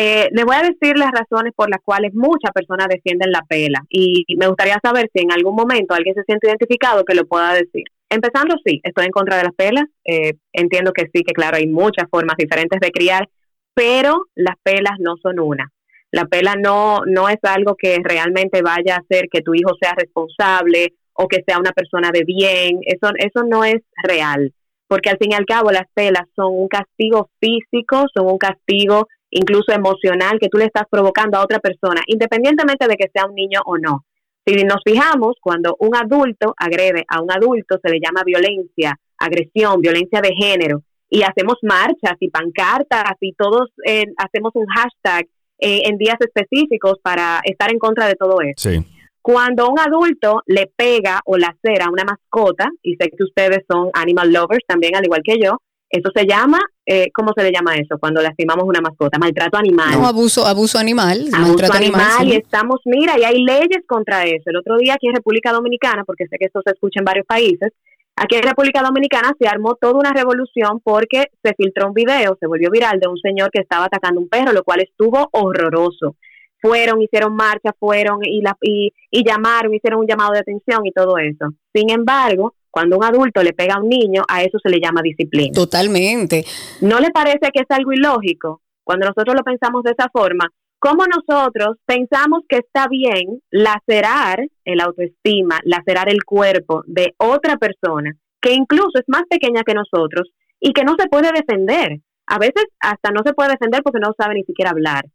eh, les voy a decir las razones por las cuales muchas personas defienden la pela y me gustaría saber si en algún momento alguien se siente identificado que lo pueda decir. Empezando, sí, estoy en contra de las pelas, eh, entiendo que sí, que claro, hay muchas formas diferentes de criar, pero las pelas no son una. La pela no, no es algo que realmente vaya a hacer que tu hijo sea responsable o que sea una persona de bien. Eso, eso no es real. Porque al fin y al cabo las pelas son un castigo físico, son un castigo incluso emocional que tú le estás provocando a otra persona, independientemente de que sea un niño o no. Si nos fijamos, cuando un adulto agrede a un adulto, se le llama violencia, agresión, violencia de género, y hacemos marchas y pancartas y todos eh, hacemos un hashtag eh, en días específicos para estar en contra de todo eso. Sí. Cuando un adulto le pega o lacera a una mascota, y sé que ustedes son animal lovers también, al igual que yo, eso se llama, eh, ¿cómo se le llama eso? Cuando lastimamos una mascota, maltrato animal. No, abuso, abuso animal, Abuso maltrato animal, animal. sí. y estamos, mira, y hay leyes contra eso. El otro día aquí en República Dominicana, porque sé que esto se escucha en varios países, aquí en República Dominicana se armó toda una revolución porque se filtró un video, se volvió viral de un señor que estaba atacando un perro, lo cual estuvo horroroso. Fueron, hicieron marcha, fueron y, la, y, y llamaron, hicieron un llamado de atención y todo eso. Sin embargo, cuando un adulto le pega a un niño, a eso se le llama disciplina. Totalmente. ¿No le parece que es algo ilógico cuando nosotros lo pensamos de esa forma? ¿Cómo nosotros pensamos que está bien lacerar el autoestima, lacerar el cuerpo de otra persona que incluso es más pequeña que nosotros y que no se puede defender? A veces hasta no se puede defender porque no sabe ni siquiera hablar.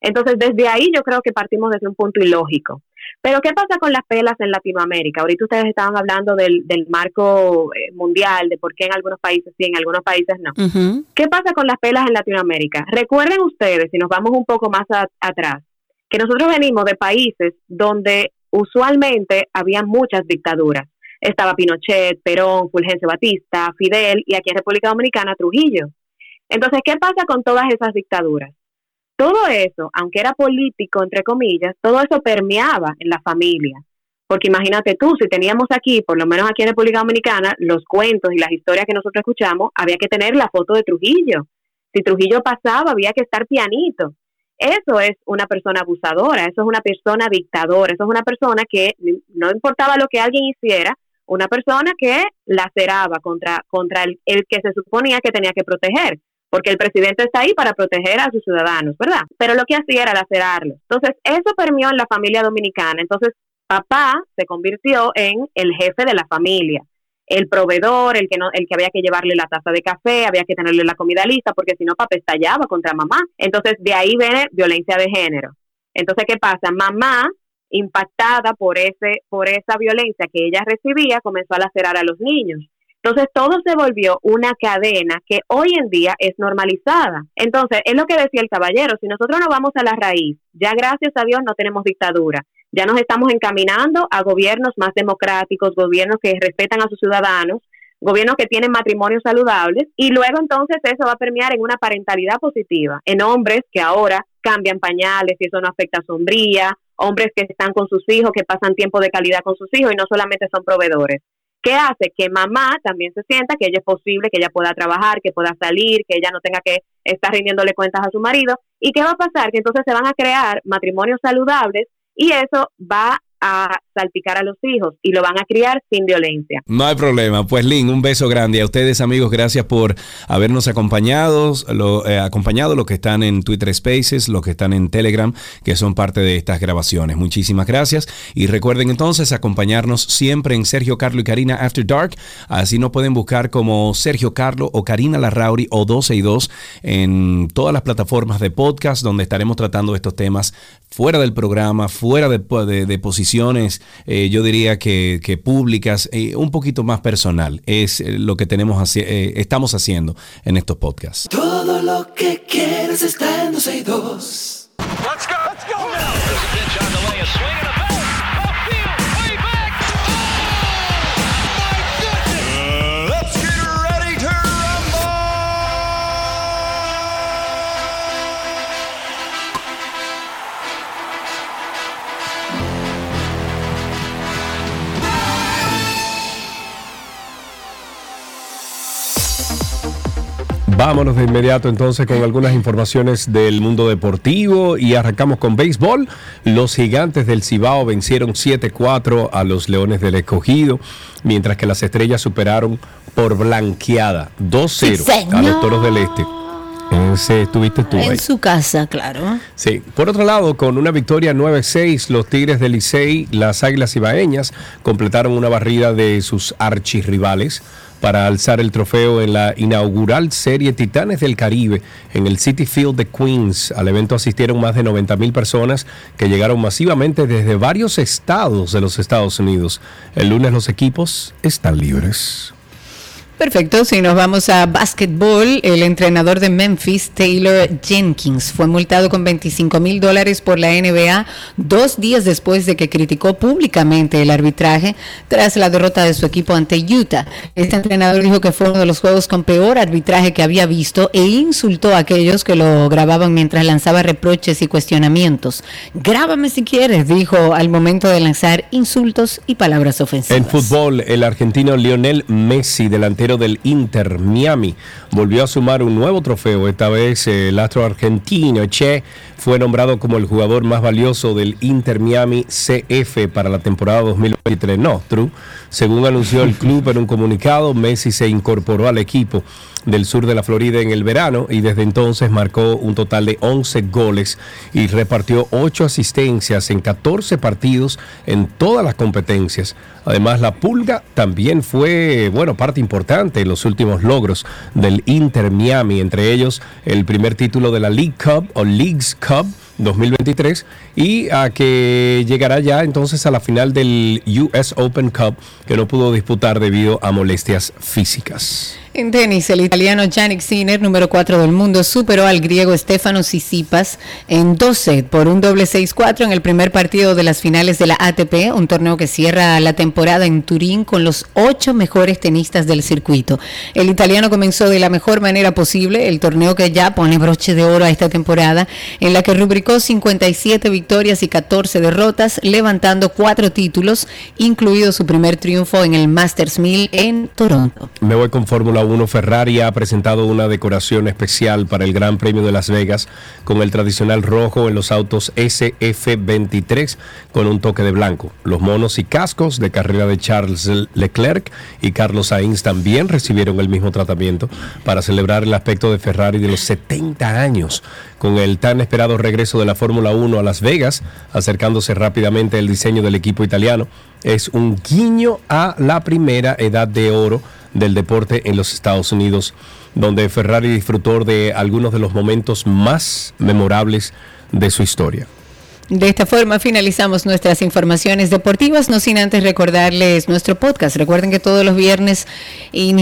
Entonces, desde ahí yo creo que partimos desde un punto ilógico. Pero, ¿qué pasa con las pelas en Latinoamérica? Ahorita ustedes estaban hablando del, del marco eh, mundial, de por qué en algunos países sí, en algunos países no. ¿Qué pasa con las pelas en Latinoamérica? Recuerden ustedes, si nos vamos un poco más a- atrás, que nosotros venimos de países donde usualmente había muchas dictaduras. Estaba Pinochet, Perón, Fulgencio Batista, Fidel y aquí en República Dominicana Trujillo. Entonces, ¿qué pasa con todas esas dictaduras? Todo eso, aunque era político, entre comillas, todo eso permeaba en la familia. Porque imagínate tú, si teníamos aquí, por lo menos aquí en República Dominicana, los cuentos y las historias que nosotros escuchamos, había que tener la foto de Trujillo. Si Trujillo pasaba, había que estar pianito. Eso es una persona abusadora, eso es una persona dictadora, eso es una persona que no importaba lo que alguien hiciera, una persona que laceraba contra, contra el, el que se suponía que tenía que proteger, porque el presidente está ahí para proteger a sus ciudadanos, ¿verdad? Pero lo que hacía era lacerarlos. Entonces, eso permeó en la familia dominicana. Entonces, papá se convirtió en el jefe de la familia, el proveedor, el que no, el que había que llevarle la taza de café, había que tenerle la comida lista, porque si no papá estallaba contra mamá. Entonces de ahí viene violencia de género. Entonces, ¿qué pasa? Mamá, impactada por ese, por esa violencia que ella recibía, comenzó a lacerar a los niños. Entonces todo se volvió una cadena que hoy en día es normalizada. Entonces, es lo que decía el caballero, si nosotros no vamos a la raíz, ya gracias a Dios no tenemos dictadura, ya nos estamos encaminando a gobiernos más democráticos, gobiernos que respetan a sus ciudadanos, gobiernos que tienen matrimonios saludables y luego entonces eso va a permear en una parentalidad positiva, en hombres que ahora cambian pañales y eso no afecta a sombría, hombres que están con sus hijos, que pasan tiempo de calidad con sus hijos y no solamente son proveedores. ¿Qué hace? Que mamá también se sienta que ella es posible, que ella pueda trabajar, que pueda salir, que ella no tenga que estar rindiéndole cuentas a su marido. ¿Y qué va a pasar? Que entonces se van a crear matrimonios saludables y eso va a salpicar a los hijos y lo van a criar sin violencia. No hay problema. Pues Lynn, un beso grande a ustedes amigos, gracias por habernos acompañado, eh, acompañado los que están en Twitter Spaces, los que están en Telegram, que son parte de estas grabaciones. Muchísimas gracias y recuerden entonces acompañarnos siempre en Sergio Carlo y Karina After Dark. Así nos pueden buscar como Sergio Carlo o Karina Larrauri o 12 y 2 en todas las plataformas de podcast donde estaremos tratando estos temas fuera del programa, fuera de, de, eh, yo diría que, que públicas, eh, un poquito más personal. Es eh, lo que tenemos eh, estamos haciendo en estos podcasts. Todo lo que quieres está en 12 y 2. Let's go. Let's go now. Vámonos de inmediato entonces con algunas informaciones del mundo deportivo y arrancamos con béisbol. Los gigantes del Cibao vencieron 7-4 a los Leones del Escogido, mientras que las estrellas superaron por blanqueada 2-0 a los Toros del Este. Ese estuviste tú ahí. En su casa, claro. Sí. Por otro lado, con una victoria 9-6, los Tigres del Licey, las Águilas Ibaeñas, completaron una barrida de sus archirrivales para alzar el trofeo en la inaugural serie Titanes del Caribe en el City Field de Queens. Al evento asistieron más de 90 mil personas que llegaron masivamente desde varios estados de los Estados Unidos. El lunes los equipos están libres. Perfecto, si nos vamos a básquetbol, el entrenador de Memphis, Taylor Jenkins, fue multado con 25 mil dólares por la NBA dos días después de que criticó públicamente el arbitraje tras la derrota de su equipo ante Utah. Este entrenador dijo que fue uno de los juegos con peor arbitraje que había visto e insultó a aquellos que lo grababan mientras lanzaba reproches y cuestionamientos. Grábame si quieres, dijo al momento de lanzar insultos y palabras ofensivas. En fútbol, el argentino Lionel Messi, delantero del Inter Miami, volvió a sumar un nuevo trofeo. Esta vez el astro argentino Che fue nombrado como el jugador más valioso del Inter Miami CF para la temporada 2023. No, true. Según anunció el club en un comunicado, Messi se incorporó al equipo del sur de la Florida en el verano y desde entonces marcó un total de 11 goles y repartió 8 asistencias en 14 partidos en todas las competencias. Además, la Pulga también fue, bueno, parte importante en los últimos logros del Inter Miami, entre ellos el primer título de la League Cup o Leagues Cup 2023 y a que llegará ya entonces a la final del US Open Cup que no pudo disputar debido a molestias físicas. En tenis, el italiano Yannick Sinner, número 4 del mundo, superó al griego Stefano Tsitsipas en dos sets por un doble 6-4 en el primer partido de las finales de la ATP, un torneo que cierra la temporada en Turín con los ocho mejores tenistas del circuito. El italiano comenzó de la mejor manera posible el torneo que ya pone broche de oro a esta temporada, en la que rubricó 57 victorias y 14 derrotas, levantando cuatro títulos, incluido su primer triunfo en el Masters 1000 en Toronto. Me voy con Fórmula 1. Ferrari ha presentado una decoración especial para el Gran Premio de Las Vegas con el tradicional rojo en los autos SF23 con un toque de blanco. Los monos y cascos de carrera de Charles Leclerc y Carlos Sainz también recibieron el mismo tratamiento para celebrar el aspecto de Ferrari de los 70 años con el tan esperado regreso de la Fórmula 1 a Las Vegas, acercándose rápidamente el diseño del equipo italiano. Es un guiño a la primera edad de oro del deporte en los Estados Unidos, donde Ferrari disfrutó de algunos de los momentos más memorables de su historia. De esta forma finalizamos nuestras informaciones deportivas, no sin antes recordarles nuestro podcast. Recuerden que todos los viernes eh,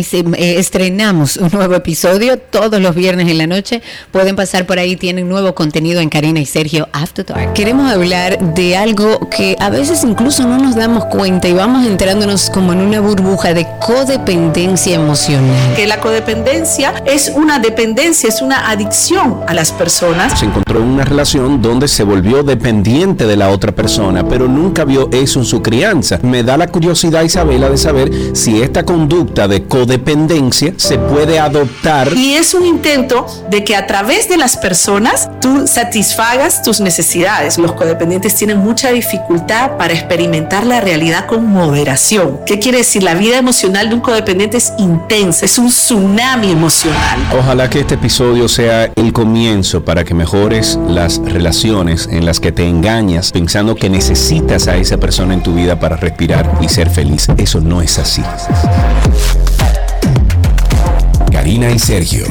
estrenamos un nuevo episodio, todos los viernes en la noche. Pueden pasar por ahí, tienen nuevo contenido en Karina y Sergio After Dark. Queremos hablar de algo que a veces incluso no nos damos cuenta y vamos entrándonos como en una burbuja de codependencia emocional. que la codependencia es una dependencia, es una adicción a las personas. Se encontró en una relación donde se volvió dependiente de la otra persona, pero nunca vio eso en su crianza. Me da la curiosidad, Isabela, de saber si esta conducta de codependencia se puede adoptar. Y es un intento de que a través de las personas tú satisfagas tus necesidades. Los codependientes tienen mucha dificultad para experimentar la realidad con moderación. ¿Qué quiere decir? La vida emocional de un codependiente es intensa, es un tsunami emocional. Ojalá que este episodio sea el comienzo para que mejores las relaciones en las que te engañas pensando que necesitas a esa persona en tu vida para respirar y ser feliz. Eso no es así. Karina y Sergio,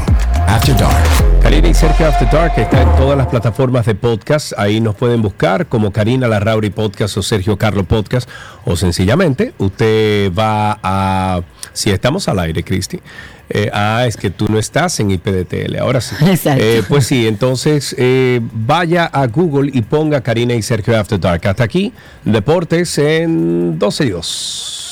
After Dark. Karina y Sergio After Dark está en todas las plataformas de podcast. Ahí nos pueden buscar como Karina Larrauri Podcast o Sergio Carlo Podcast. O sencillamente usted va a. Si estamos al aire, Cristi. Eh, ah, es que tú no estás en IPDTL. Ahora sí. Exacto. Eh, pues sí, entonces eh, vaya a Google y ponga Karina y Sergio After Dark. Hasta aquí, deportes en 12 y 2.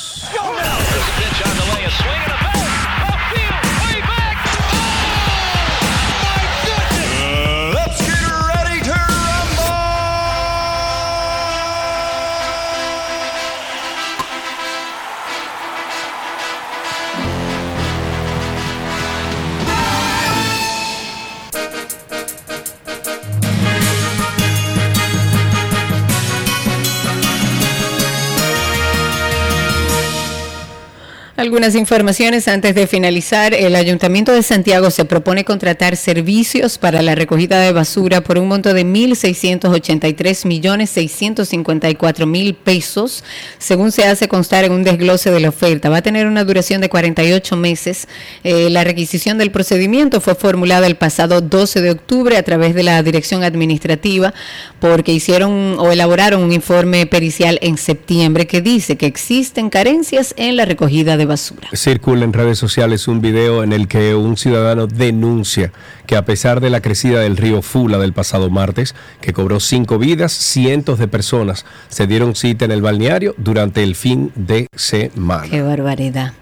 Algunas informaciones antes de finalizar. El Ayuntamiento de Santiago se propone contratar servicios para la recogida de basura por un monto de 1.683 millones 654 mil pesos, según se hace constar en un desglose de la oferta. Va a tener una duración de 48 meses. Eh, la requisición del procedimiento fue formulada el pasado 12 de octubre a través de la Dirección Administrativa porque hicieron o elaboraron un informe pericial en septiembre que dice que existen carencias en la recogida de basura. Circula en redes sociales un video en el que un ciudadano denuncia que a pesar de la crecida del río Fula del pasado martes, que cobró cinco vidas, cientos de personas se dieron cita en el balneario durante el fin de semana. Qué barbaridad.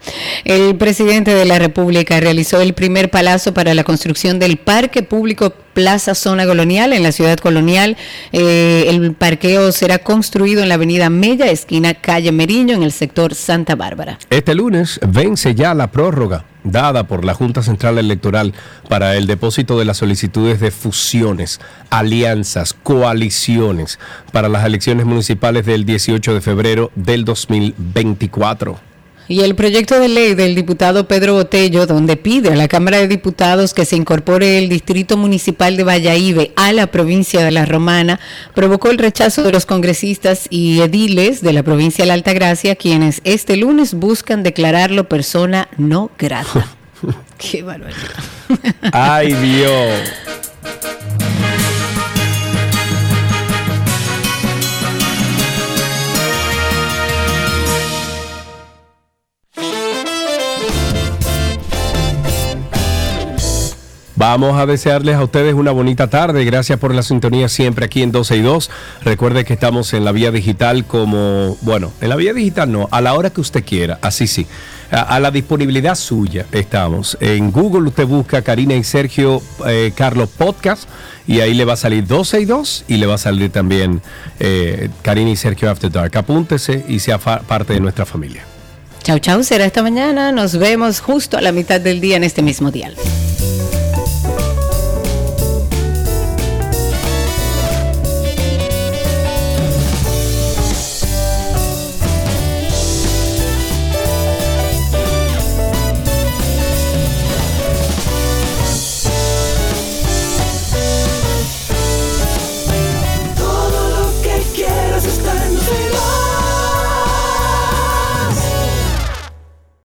El presidente de la República realizó el primer palazo para la construcción del Parque Público Plaza Zona Colonial en la ciudad colonial. Eh, el parqueo será construido en la avenida Mella, esquina Calle Meriño, en el sector Santa Bárbara. Este lunes vence ya la prórroga dada por la Junta Central Electoral para el depósito de las solicitudes de fusiones, alianzas, coaliciones para las elecciones municipales del 18 de febrero del 2024. Y el proyecto de ley del diputado Pedro Botello, donde pide a la Cámara de Diputados que se incorpore el Distrito Municipal de Valladolid a la provincia de La Romana, provocó el rechazo de los congresistas y ediles de la provincia de la Altagracia, quienes este lunes buscan declararlo persona no grata. Qué barbaridad. ¡Ay, Dios! Vamos a desearles a ustedes una bonita tarde. Gracias por la sintonía siempre aquí en 12 y 2. Recuerde que estamos en la vía digital como, bueno, en la vía digital no, a la hora que usted quiera, así sí. A, la disponibilidad suya estamos. En Google usted busca Karina y Sergio eh, Carlos Podcast y ahí le va a salir 12 y 2 y le va a salir también eh, Karina y Sergio After Dark. Apúntese y sea parte de nuestra familia. Chau, chau, será esta mañana. Nos vemos justo a la mitad del día en este mismo dial.